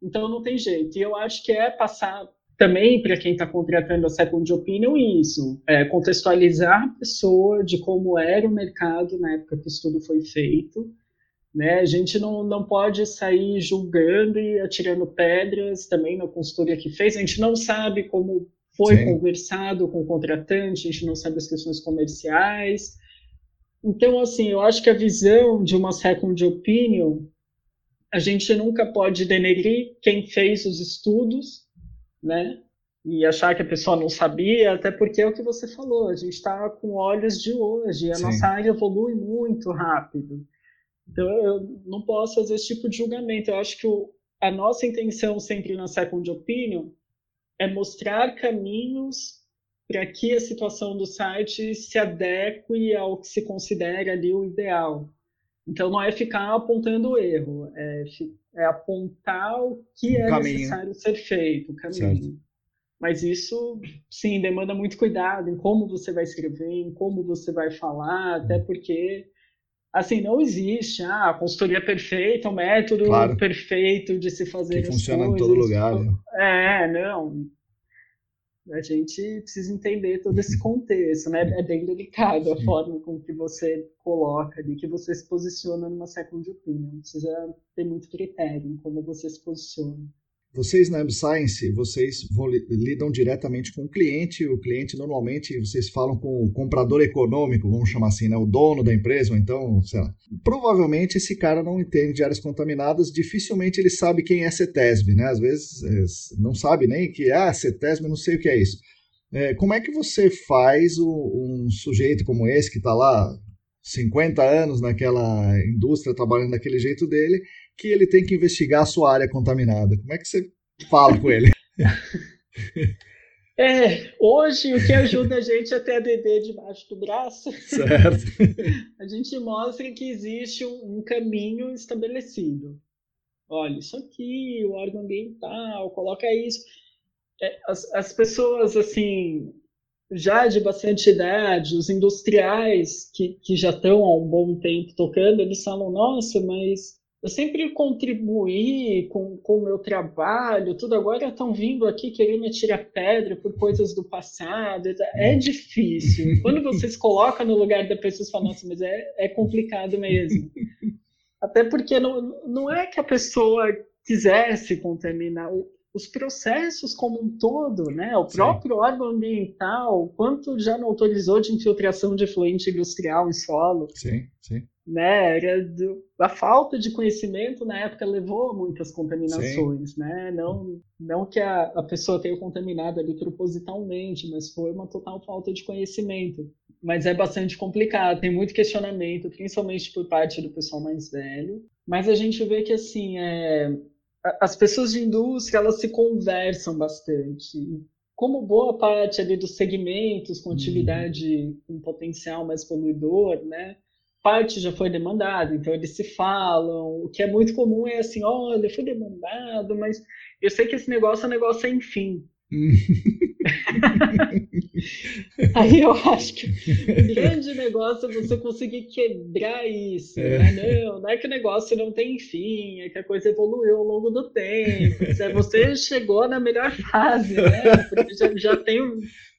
Então não tem jeito. E eu acho que é passar também para quem está contratando a second opinion isso, é contextualizar a pessoa de como era o mercado na época que o estudo foi feito. Né? A gente não, não pode sair julgando e atirando pedras também na consultoria que fez. A gente não sabe como foi Sim. conversado com o contratante, a gente não sabe as questões comerciais. Então, assim, eu acho que a visão de uma second opinion, a gente nunca pode denegrir quem fez os estudos, né? E achar que a pessoa não sabia, até porque é o que você falou, a gente está com olhos de hoje, a Sim. nossa área evolui muito rápido. Então, eu não posso fazer esse tipo de julgamento. Eu acho que o, a nossa intenção sempre na second opinion é mostrar caminhos para que a situação do site se adeque ao que se considera ali o ideal. Então, não é ficar apontando o erro, é, é apontar o que é caminho. necessário ser feito, o caminho. Certo. Mas isso, sim, demanda muito cuidado em como você vai escrever, em como você vai falar, até porque, assim, não existe ah, a consultoria perfeita, o método claro. perfeito de se fazer que funciona coisas. em todo lugar. Né? É, não. A gente precisa entender todo esse contexto, né? É bem delicado a forma com que você coloca ali, que você se posiciona numa second opinion. Precisa ter muito critério em como você se posiciona. Vocês na Science, vocês vão, lidam diretamente com o cliente. O cliente normalmente vocês falam com o comprador econômico, vamos chamar assim, né? O dono da empresa, ou então, sei lá. Provavelmente esse cara não entende de áreas contaminadas, dificilmente ele sabe quem é CETESB, né? Às vezes é, não sabe nem que ah, CETESB, não sei o que é isso. É, como é que você faz o, um sujeito como esse que está lá 50 anos naquela indústria trabalhando daquele jeito dele que ele tem que investigar a sua área contaminada. Como é que você fala com ele? É, hoje o que ajuda a gente a ter a DD debaixo do braço, certo. a gente mostra que existe um, um, caminho estabelecido. Olha, isso aqui, o órgão ambiental, coloca isso. É, as, as pessoas, assim, já de bastante idade, os industriais que, que já estão há um bom tempo tocando, eles falam, nossa, mas eu sempre contribuí com, com o meu trabalho, tudo agora estão vindo aqui querendo me tirar pedra por coisas do passado. É difícil. Quando você se coloca no lugar da pessoa, você fala, nossa, mas é, é complicado mesmo. Até porque não, não é que a pessoa quisesse contaminar os processos como um todo, né? O próprio Sim. órgão ambiental, quanto já não autorizou de infiltração de efluente industrial em solo. Sim, sim né? Era do, a falta de conhecimento na época levou a muitas contaminações, Sim. né? Não, não que a, a pessoa tenha contaminado ali propositalmente, mas foi uma total falta de conhecimento. Mas é bastante complicado, tem muito questionamento, principalmente por parte do pessoal mais velho. Mas a gente vê que assim, é, as pessoas de indústria elas se conversam bastante. Como boa parte ali dos segmentos com uhum. atividade com potencial mais poluidor, né? Parte já foi demandada, então eles se falam. O que é muito comum é assim: olha, foi demandado, mas eu sei que esse negócio é um negócio sem fim. Aí eu acho que o grande negócio é você conseguir quebrar isso. É. Né? Não, não é que o negócio não tem fim, é que a coisa evoluiu ao longo do tempo. Você chegou na melhor fase, né? Porque já, já tem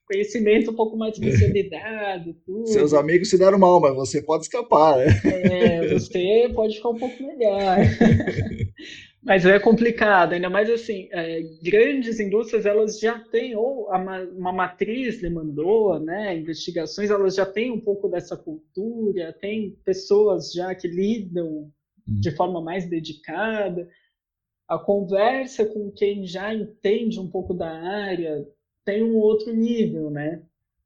conhecimento um pouco mais consolidado. Tudo. Seus amigos se deram mal, mas você pode escapar, né? É, você pode ficar um pouco melhor. mas é complicado, ainda mais assim, é, grandes indústrias elas já têm, ou uma matriz demandou, né, investigações, elas já têm um pouco dessa cultura, tem pessoas já que lidam hum. de forma mais dedicada. A conversa com quem já entende um pouco da área tem um outro nível, né?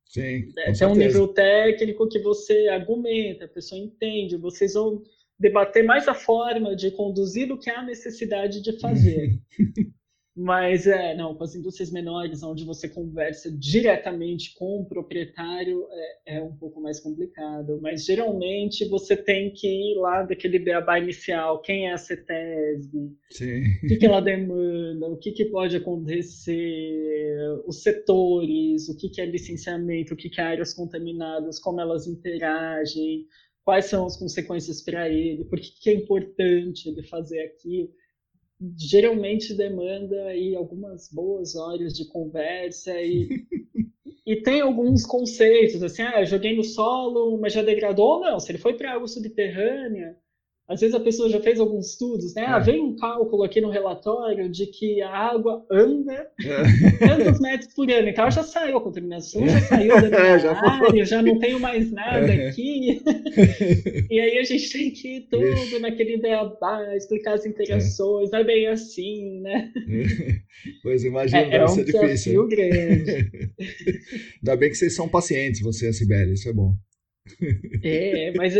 Sim. É, tem um nível técnico que você argumenta, a pessoa entende, vocês vão debater mais a forma de conduzir do que a necessidade de fazer. Mas é, não, com as indústrias menores, onde você conversa diretamente com o proprietário, é, é, um pouco mais complicado. Mas geralmente você tem que ir lá daquele beabá inicial, quem é a CETESB, o que, que ela demanda, o que, que pode acontecer, os setores, o que, que é licenciamento, o que, que é áreas contaminadas, como elas interagem, quais são as consequências para ele, por que, que é importante ele fazer aquilo geralmente demanda aí algumas boas horas de conversa e, e tem alguns conceitos, assim, ah, joguei no solo, mas já degradou ou não. Se ele foi para água subterrânea, às vezes a pessoa já fez alguns estudos, né? Ah, é. Ah, vem um cálculo aqui no relatório de que a água anda é. tantos metros por ano. Então ela já saiu a contaminação, já saiu da minha é, já área, já não tenho mais nada é. aqui. e aí a gente tem que ir tudo naquele beabá, explicar as interações, não é bem assim, né? Pois imagina, é, é um difícil. grande. Ainda bem que vocês são pacientes, você e a Sibeli, isso é bom. É, mas,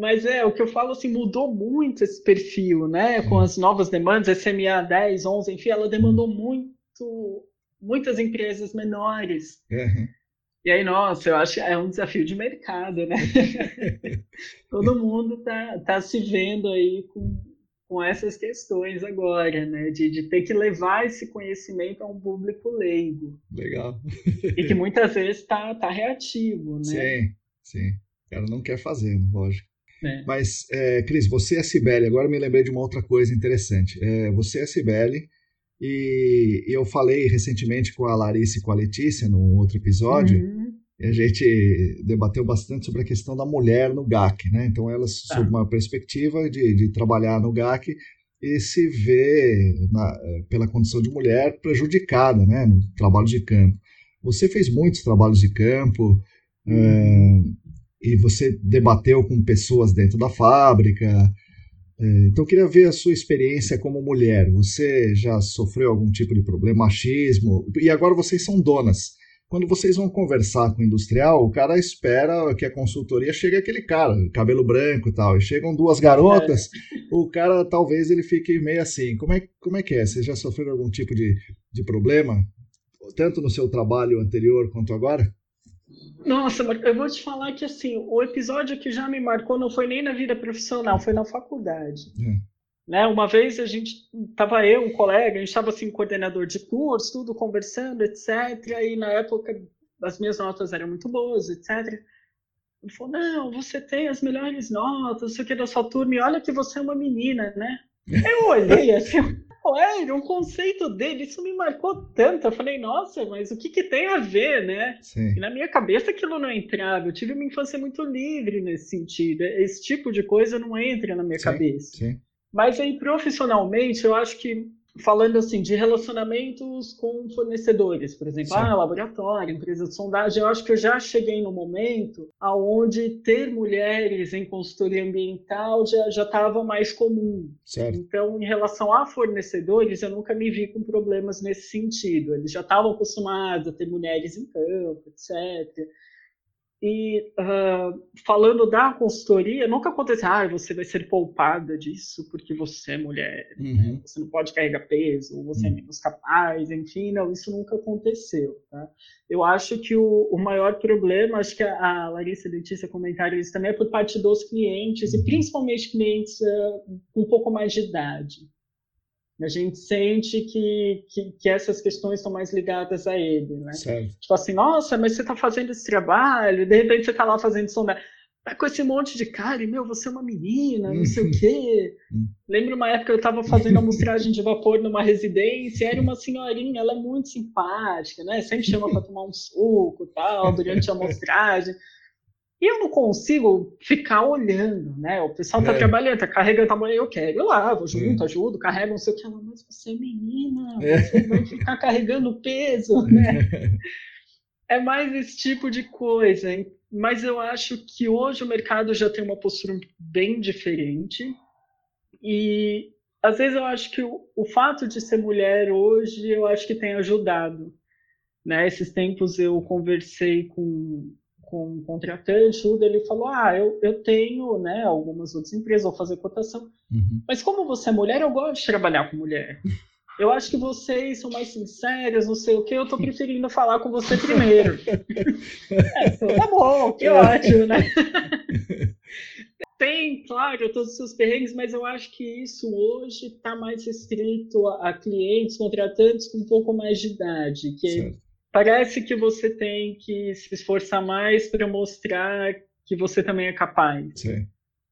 mas é, o que eu falo assim, mudou muito esse perfil, né? Com as novas demandas, SMA 10, 11, enfim, ela demandou muito, muitas empresas menores. Uhum. E aí, nossa, eu acho que é um desafio de mercado, né? Todo mundo tá, tá se vendo aí com, com essas questões agora, né? De, de ter que levar esse conhecimento a um público leigo. Legal. e que muitas vezes está tá reativo, né? Sim, sim. O cara não quer fazer, lógico. É. Mas, é, Cris, você é Cibele, agora me lembrei de uma outra coisa interessante. É, você é Cibele, e, e, eu falei recentemente com a Larissa e com a Letícia, num outro episódio, uhum. e a gente debateu bastante sobre a questão da mulher no GAC, né? Então, elas, tá. sob uma perspectiva de, de trabalhar no GAC, e se vê, na, pela condição de mulher, prejudicada né, no trabalho de campo. Você fez muitos trabalhos de campo, uhum. E você debateu com pessoas dentro da fábrica. É, então, eu queria ver a sua experiência como mulher. Você já sofreu algum tipo de problema, machismo? E agora vocês são donas. Quando vocês vão conversar com o industrial, o cara espera que a consultoria chegue aquele cara, cabelo branco e tal. E chegam duas garotas, é. o cara talvez ele fique meio assim. Como é, como é que é? Você já sofreu algum tipo de, de problema? Tanto no seu trabalho anterior quanto agora? Nossa, eu vou te falar que assim, o episódio que já me marcou não foi nem na vida profissional, foi na faculdade. Hum. Né? Uma vez a gente tava eu, um colega, a gente estava assim, coordenador de curso, tudo conversando, etc. E na época as minhas notas eram muito boas, etc. Ele falou: Não, você tem as melhores notas, isso aqui da sua turma, e olha que você é uma menina, né? Eu olhei assim, é um conceito dele, isso me marcou tanto. Eu falei, nossa, mas o que, que tem a ver, né? Sim. E na minha cabeça aquilo não entrava. Eu tive uma infância muito livre nesse sentido. Esse tipo de coisa não entra na minha sim, cabeça. Sim. Mas aí, profissionalmente, eu acho que falando assim de relacionamentos com fornecedores, por exemplo, ah, laboratório, empresa de sondagem, eu acho que eu já cheguei no momento aonde ter mulheres em consultoria ambiental já já estava mais comum. Certo. Então, em relação a fornecedores, eu nunca me vi com problemas nesse sentido. Eles já estavam acostumados a ter mulheres em campo, etc. E uh, falando da consultoria, nunca aconteceu, ah, você vai ser poupada disso porque você é mulher, né? uhum. né? você não pode carregar peso, você é uhum. é menos capaz, enfim, não, isso nunca aconteceu. Tá? Eu acho que o, o maior problema, acho que a, a Larissa e a Letícia comentaram isso também, é por parte dos clientes, e uhum. principalmente clientes uh, com um pouco mais de idade. A gente sente que, que, que, essas questões estão mais ligadas a ele, né? Certo. Tipo assim, nossa, mas você está fazendo esse trabalho, de repente você está lá fazendo sondagem. Tá com esse monte de cara, e, meu, você é uma menina, não sei o quê. Hum. Lembro uma época eu estava fazendo amostragem de vapor numa residência, era uma senhorinha, ela é muito simpática, né? Sempre chama para tomar um suco tal, durante a amostragem. E eu não consigo ficar olhando, né? O pessoal tá é. trabalhando, tá carregando tamanho, eu quero lá, vou junto, é. ajudo, carrego, não sei o que. Ela, mas você é menina, é. você vai ficar carregando peso, né? é mais esse tipo de coisa. Hein? Mas eu acho que hoje o mercado já tem uma postura bem diferente. E às vezes eu acho que o, o fato de ser mulher hoje, eu acho que tem ajudado. Né? Esses tempos eu conversei com com um contratante, tudo, ele falou: Ah, eu, eu tenho né, algumas outras empresas, vou fazer cotação. Uhum. Mas como você é mulher, eu gosto de trabalhar com mulher. eu acho que vocês são mais sinceros, não sei o que, eu tô preferindo falar com você primeiro. é, então, tá bom, que ótimo, né? Tem, claro, todos os seus perrengues, mas eu acho que isso hoje está mais restrito a, a, clientes, contratantes com um pouco mais de idade, que certo. Parece que você tem que se esforçar mais para mostrar que você também é capaz. Sim.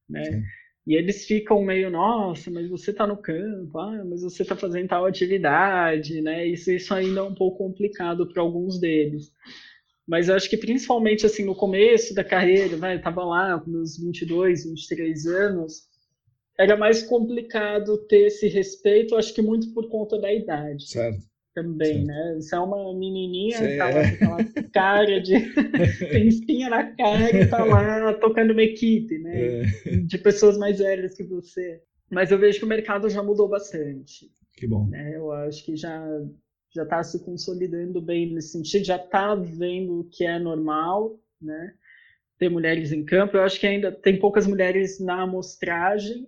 Né? Sim. E eles ficam meio, nossa, mas você está no campo, ah, mas você está fazendo tal atividade, né? Isso, isso ainda é um pouco complicado para alguns deles. Mas eu acho que principalmente assim no começo da carreira, né, eu estava lá com meus 22, 23 anos, era mais complicado ter esse respeito, acho que muito por conta da idade. Certo. Também, certo. né? Você é uma menininha, Sim, tá lá é. com aquela cara de. tem espinha na cara e tá lá tocando uma equipe, né? É. De pessoas mais velhas que você. Mas eu vejo que o mercado já mudou bastante. Que bom. Né? Eu acho que já já está se consolidando bem nesse sentido, já está vendo o que é normal, né? Ter mulheres em campo. Eu acho que ainda tem poucas mulheres na amostragem,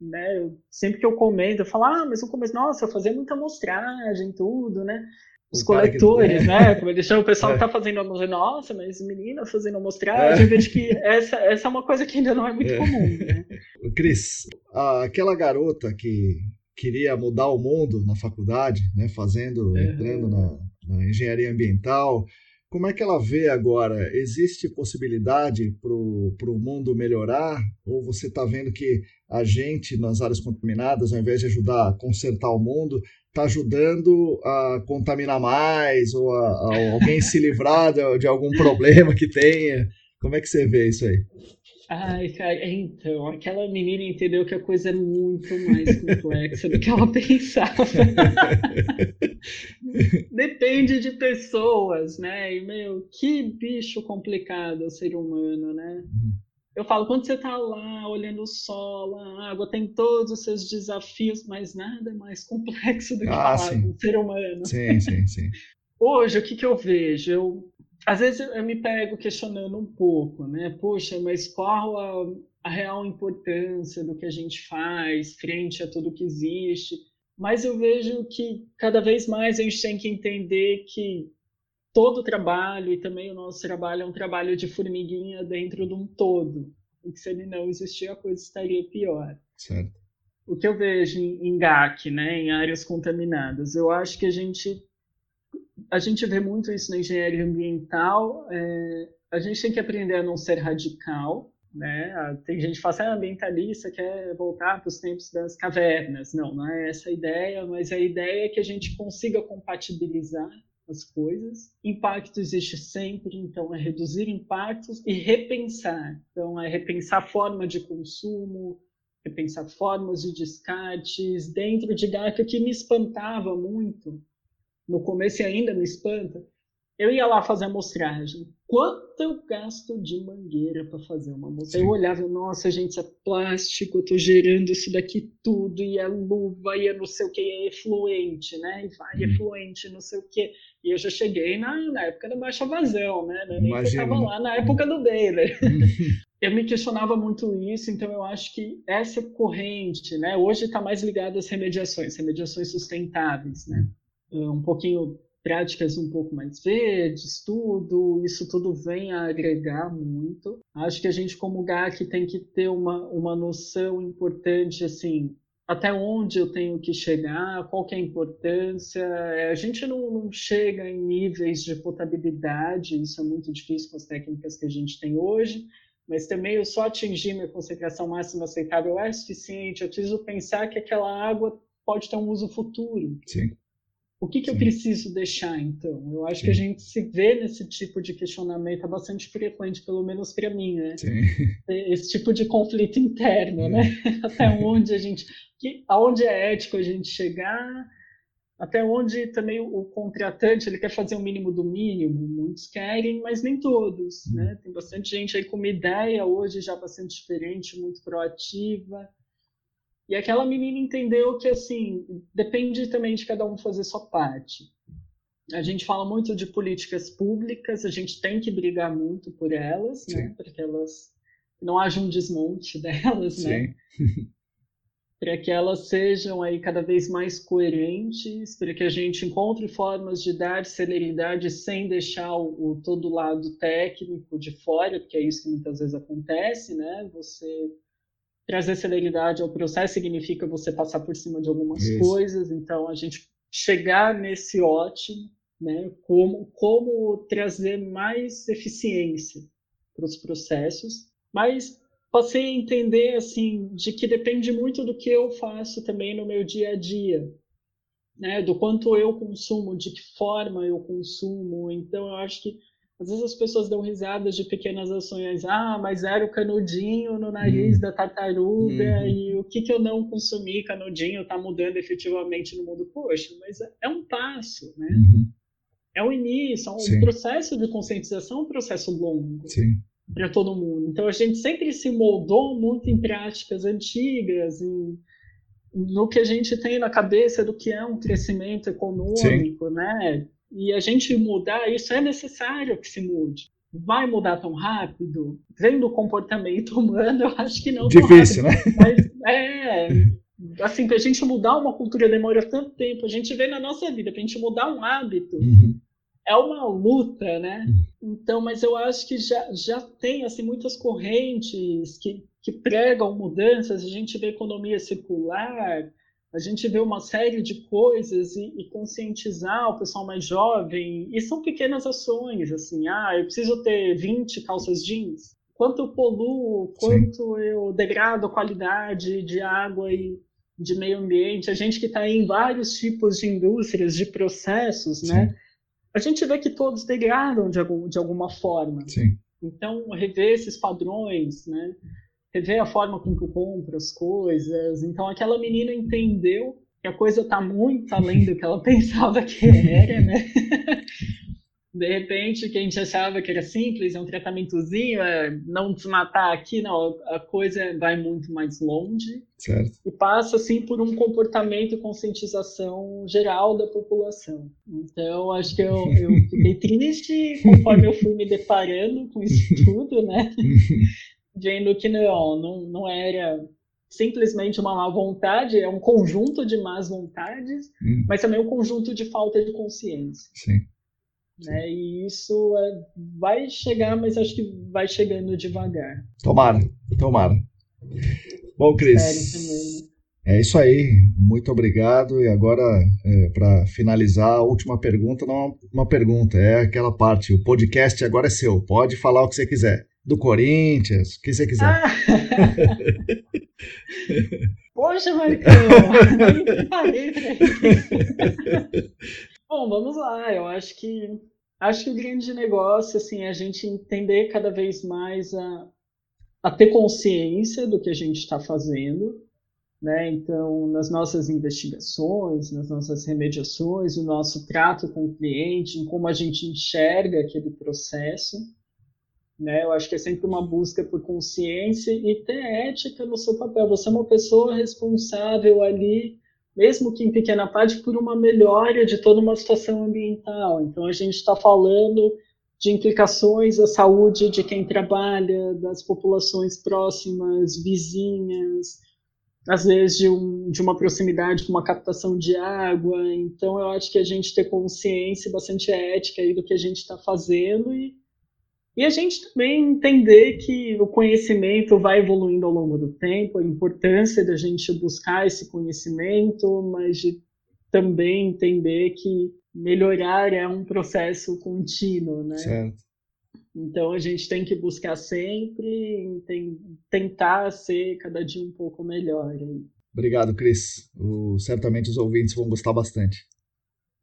né? Eu, sempre que eu comento, eu falo, ah, mas no começo, nossa, eu fazia muita amostragem, tudo, né? Os o coletores, que... né? Como eles chamam, o pessoal é. que tá fazendo amostragem, nossa, mas menina fazendo amostragem, é. eu vejo que essa, essa é uma coisa que ainda não é muito é. comum, né? Cris, aquela garota que queria mudar o mundo na faculdade, né, fazendo, é. entrando na, na, engenharia ambiental. Como é que ela vê agora? Existe possibilidade para o mundo melhorar? Ou você está vendo que a gente, nas áreas contaminadas, ao invés de ajudar a consertar o mundo, está ajudando a contaminar mais ou a, a alguém se livrar de, de algum problema que tenha? Como é que você vê isso aí? Ai, cara, então, aquela menina entendeu que a coisa é muito mais complexa do que ela pensava. Depende de pessoas, né? E, meu, que bicho complicado o ser humano, né? Uhum. Eu falo, quando você tá lá olhando o sol, a água, tem todos os seus desafios, mas nada é mais complexo do que ah, falar com o ser humano. Sim, sim, sim. Hoje, o que, que eu vejo? Eu às vezes eu me pego questionando um pouco, né? Poxa, mas qual a, a real importância do que a gente faz frente a tudo que existe? Mas eu vejo que cada vez mais a gente tem que entender que todo trabalho e também o nosso trabalho é um trabalho de formiguinha dentro de um todo. E que se ele não existir, a coisa estaria pior. Certo. O que eu vejo em, em GAC, né, em áreas contaminadas, eu acho que a gente a gente vê muito isso na engenharia ambiental. É, a gente tem que aprender a não ser radical. Né? Tem gente que fala assim, ah, ambientalista quer voltar para os tempos das cavernas. Não, não é essa a ideia, mas a ideia é que a gente consiga compatibilizar as coisas. Impacto existe sempre, então é reduzir impactos e repensar. Então é repensar forma de consumo, repensar formas de descartes dentro de GAC, que me espantava muito no começo e ainda me espanta, eu ia lá fazer a amostragem. Quanto eu gasto de mangueira para fazer uma amostragem? Eu olhava, nossa, gente, é plástico, eu tô gerando isso daqui tudo, e é luva, e é não sei o que, é efluente, né? E vai, uhum. efluente, não sei o que. E eu já cheguei na, na época da baixa vazão, né? Nem Imagina. eu tava lá na época do Baylor. eu me questionava muito isso, então eu acho que essa corrente, né? Hoje está mais ligada às remediações, remediações sustentáveis, né? Eh, um pouquinho práticas um pouco mais verdes, tudo, isso tudo vem a agregar muito. Acho que a gente como GAC tem que ter uma, uma noção importante, assim, até onde eu tenho que chegar, qual que é a importância. A gente não, não chega em níveis de potabilidade, isso é muito difícil com as técnicas que a gente tem hoje, mas também eu só atingir minha concentração máxima aceitável é suficiente, eu preciso pensar que aquela água pode ter um uso futuro. Sim. O que, que eu preciso deixar, então? Eu acho Sim. que a gente se vê nesse tipo de questionamento é bastante frequente, pelo menos para mim, né? Sim. Esse tipo de conflito interno, é. né? Até onde a gente, que, aonde é ético a gente chegar, até onde também o, contratante ele quer fazer o mínimo do mínimo. Muitos querem, mas nem todos, hum. né? Tem bastante gente aí com uma ideia hoje já bastante diferente, muito proativa. E aquela menina entendeu que, assim, depende também de cada um fazer sua parte. A gente fala muito de políticas públicas, a gente tem que brigar muito por elas, né? Para que elas não haja um desmonte delas, né? Sim. né? para que elas sejam aí cada vez mais coerentes, para que a gente encontre formas de dar celeridade sem deixar o, o todo lado técnico de fora, porque é isso que muitas vezes acontece, né? Você trazer celeridade ao processo significa você passar por cima de algumas isso. coisas, então a gente chegar nesse ótimo, né? Como como trazer mais eficiência para os processos, mas passei a entender assim de que depende muito do que eu faço também no meu dia a dia, né? Do quanto eu consumo, de que forma eu consumo. Então eu acho que às vezes as pessoas dão risadas de pequenas ações. Ah, mas era o canudinho no nariz uhum. da tartaruga uhum. e o que, que eu não consumi canudinho está mudando efetivamente no mundo. Poxa, mas é um passo, né? Uhum. É um início, é um Sim. processo de conscientização, é um processo longo. Para todo mundo. Então a gente sempre se moldou muito em práticas antigas, em, no que a gente tem na cabeça do que é um crescimento econômico, Sim. né? E a gente mudar, isso é necessário que se mude. Vai mudar tão rápido? Vendo o comportamento humano, eu acho que não. Difícil, né? Mas é. Assim, para a gente mudar uma cultura demora tanto tempo. A gente vê na nossa vida, para a gente mudar um hábito. Uhum é uma luta, né? Hum. Então, mas eu acho que já, já tem assim muitas correntes que, que pregam mudanças. A gente vê economia circular, a gente vê uma série de coisas e, e, conscientizar o pessoal mais jovem. E são pequenas ações, assim, ah, eu preciso ter 20 calças jeans. Quanto eu poluo, quanto Sim. eu degrado a qualidade de água e de meio ambiente. A gente que está em vários tipos de indústrias, de processos, né? Sim. né? a gente vê que todos degradam de, algum, de alguma forma. Sim. Então, rever esses padrões, né? Rever a forma com que eu compro as coisas. Então, aquela menina entendeu que a coisa está muito além do que ela pensava que era, né? de repente, que a gente achava que era simples, é um tratamentozinho, é não desmatar aqui, não, a coisa vai muito mais longe. Certo. E passa, assim, por um comportamento e conscientização geral da população. Então, acho que eu, eu fiquei triste conforme eu fui me deparando com isso tudo, né? Vendo que não, não, não era simplesmente uma má vontade, é um conjunto de más vontades, hum. mas também um conjunto de falta de consciência. Sim. Né? E isso é, vai chegar, mas acho que vai chegando devagar. Tomara, tomara. Bom, Cris. É isso aí, muito obrigado. E agora, é, para finalizar, a última pergunta não é uma pergunta, é aquela parte. O podcast agora é seu, pode falar o que você quiser. Do Corinthians, o que você quiser. Ah. Poxa, Marcão, parei Bom, vamos lá. Eu acho que acho que o grande negócio assim é a gente entender cada vez mais a, a ter consciência do que a gente está fazendo, né? Então, nas nossas investigações, nas nossas remediações, o nosso trato com o cliente, em como a gente enxerga aquele processo, né? Eu acho que é sempre uma busca por consciência e ter ética no seu papel. Você é uma pessoa responsável ali mesmo que em pequena parte, por uma melhora de toda uma situação ambiental. Então, a gente está falando de implicações à saúde de quem trabalha, das populações próximas, vizinhas, às vezes de, um, de uma proximidade com uma captação de água. Então, eu acho que a gente ter consciência bastante ética aí do que a gente está fazendo e e a gente também entender que o conhecimento vai evoluindo ao longo do tempo, a importância da gente buscar esse conhecimento, mas de também entender que melhorar é um processo contínuo, né? Certo. Então a gente tem que buscar sempre, tentar ser cada dia um pouco melhor. Obrigado, Cris. O, certamente os ouvintes vão gostar bastante.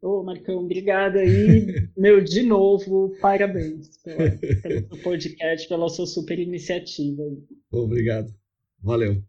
Ô, Marcão, obrigado aí. Meu, de novo, parabéns pela, pelo podcast, pela sua super iniciativa. Obrigado. Valeu.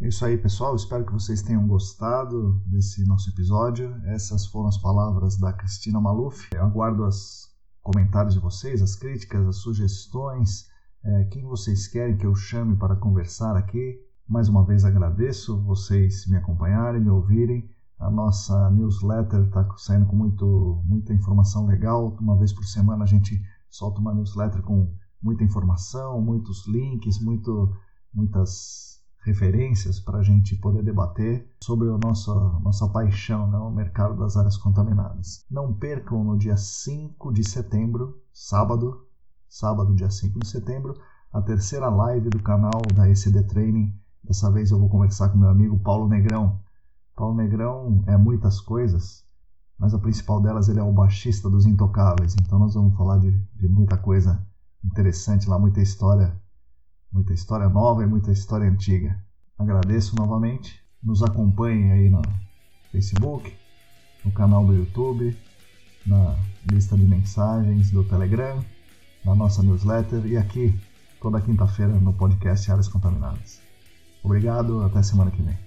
É isso aí, pessoal. Espero que vocês tenham gostado desse nosso episódio. Essas foram as palavras da Cristina Maluf. Eu aguardo os comentários de vocês, as críticas, as sugestões. É, quem vocês querem que eu chame para conversar aqui. Mais uma vez agradeço vocês me acompanharem, me ouvirem. A nossa newsletter está saindo com muito, muita informação legal. Uma vez por semana a gente solta uma newsletter com muita informação, muitos links, muito, muitas referências para a gente poder debater sobre a nossa, nossa paixão, né, o mercado das áreas contaminadas. Não percam no dia 5 de setembro, sábado, sábado, dia 5 de setembro, a terceira live do canal da ECD Training. Dessa vez eu vou conversar com meu amigo Paulo Negrão. Paulo Negrão é muitas coisas, mas a principal delas ele é o baixista dos Intocáveis. Então nós vamos falar de, de muita coisa interessante lá, muita história muita história nova e muita história antiga. Agradeço novamente. Nos acompanhem aí no Facebook, no canal do YouTube, na lista de mensagens do Telegram, na nossa newsletter e aqui toda quinta-feira no podcast Áreas Contaminadas. Obrigado, até semana que vem.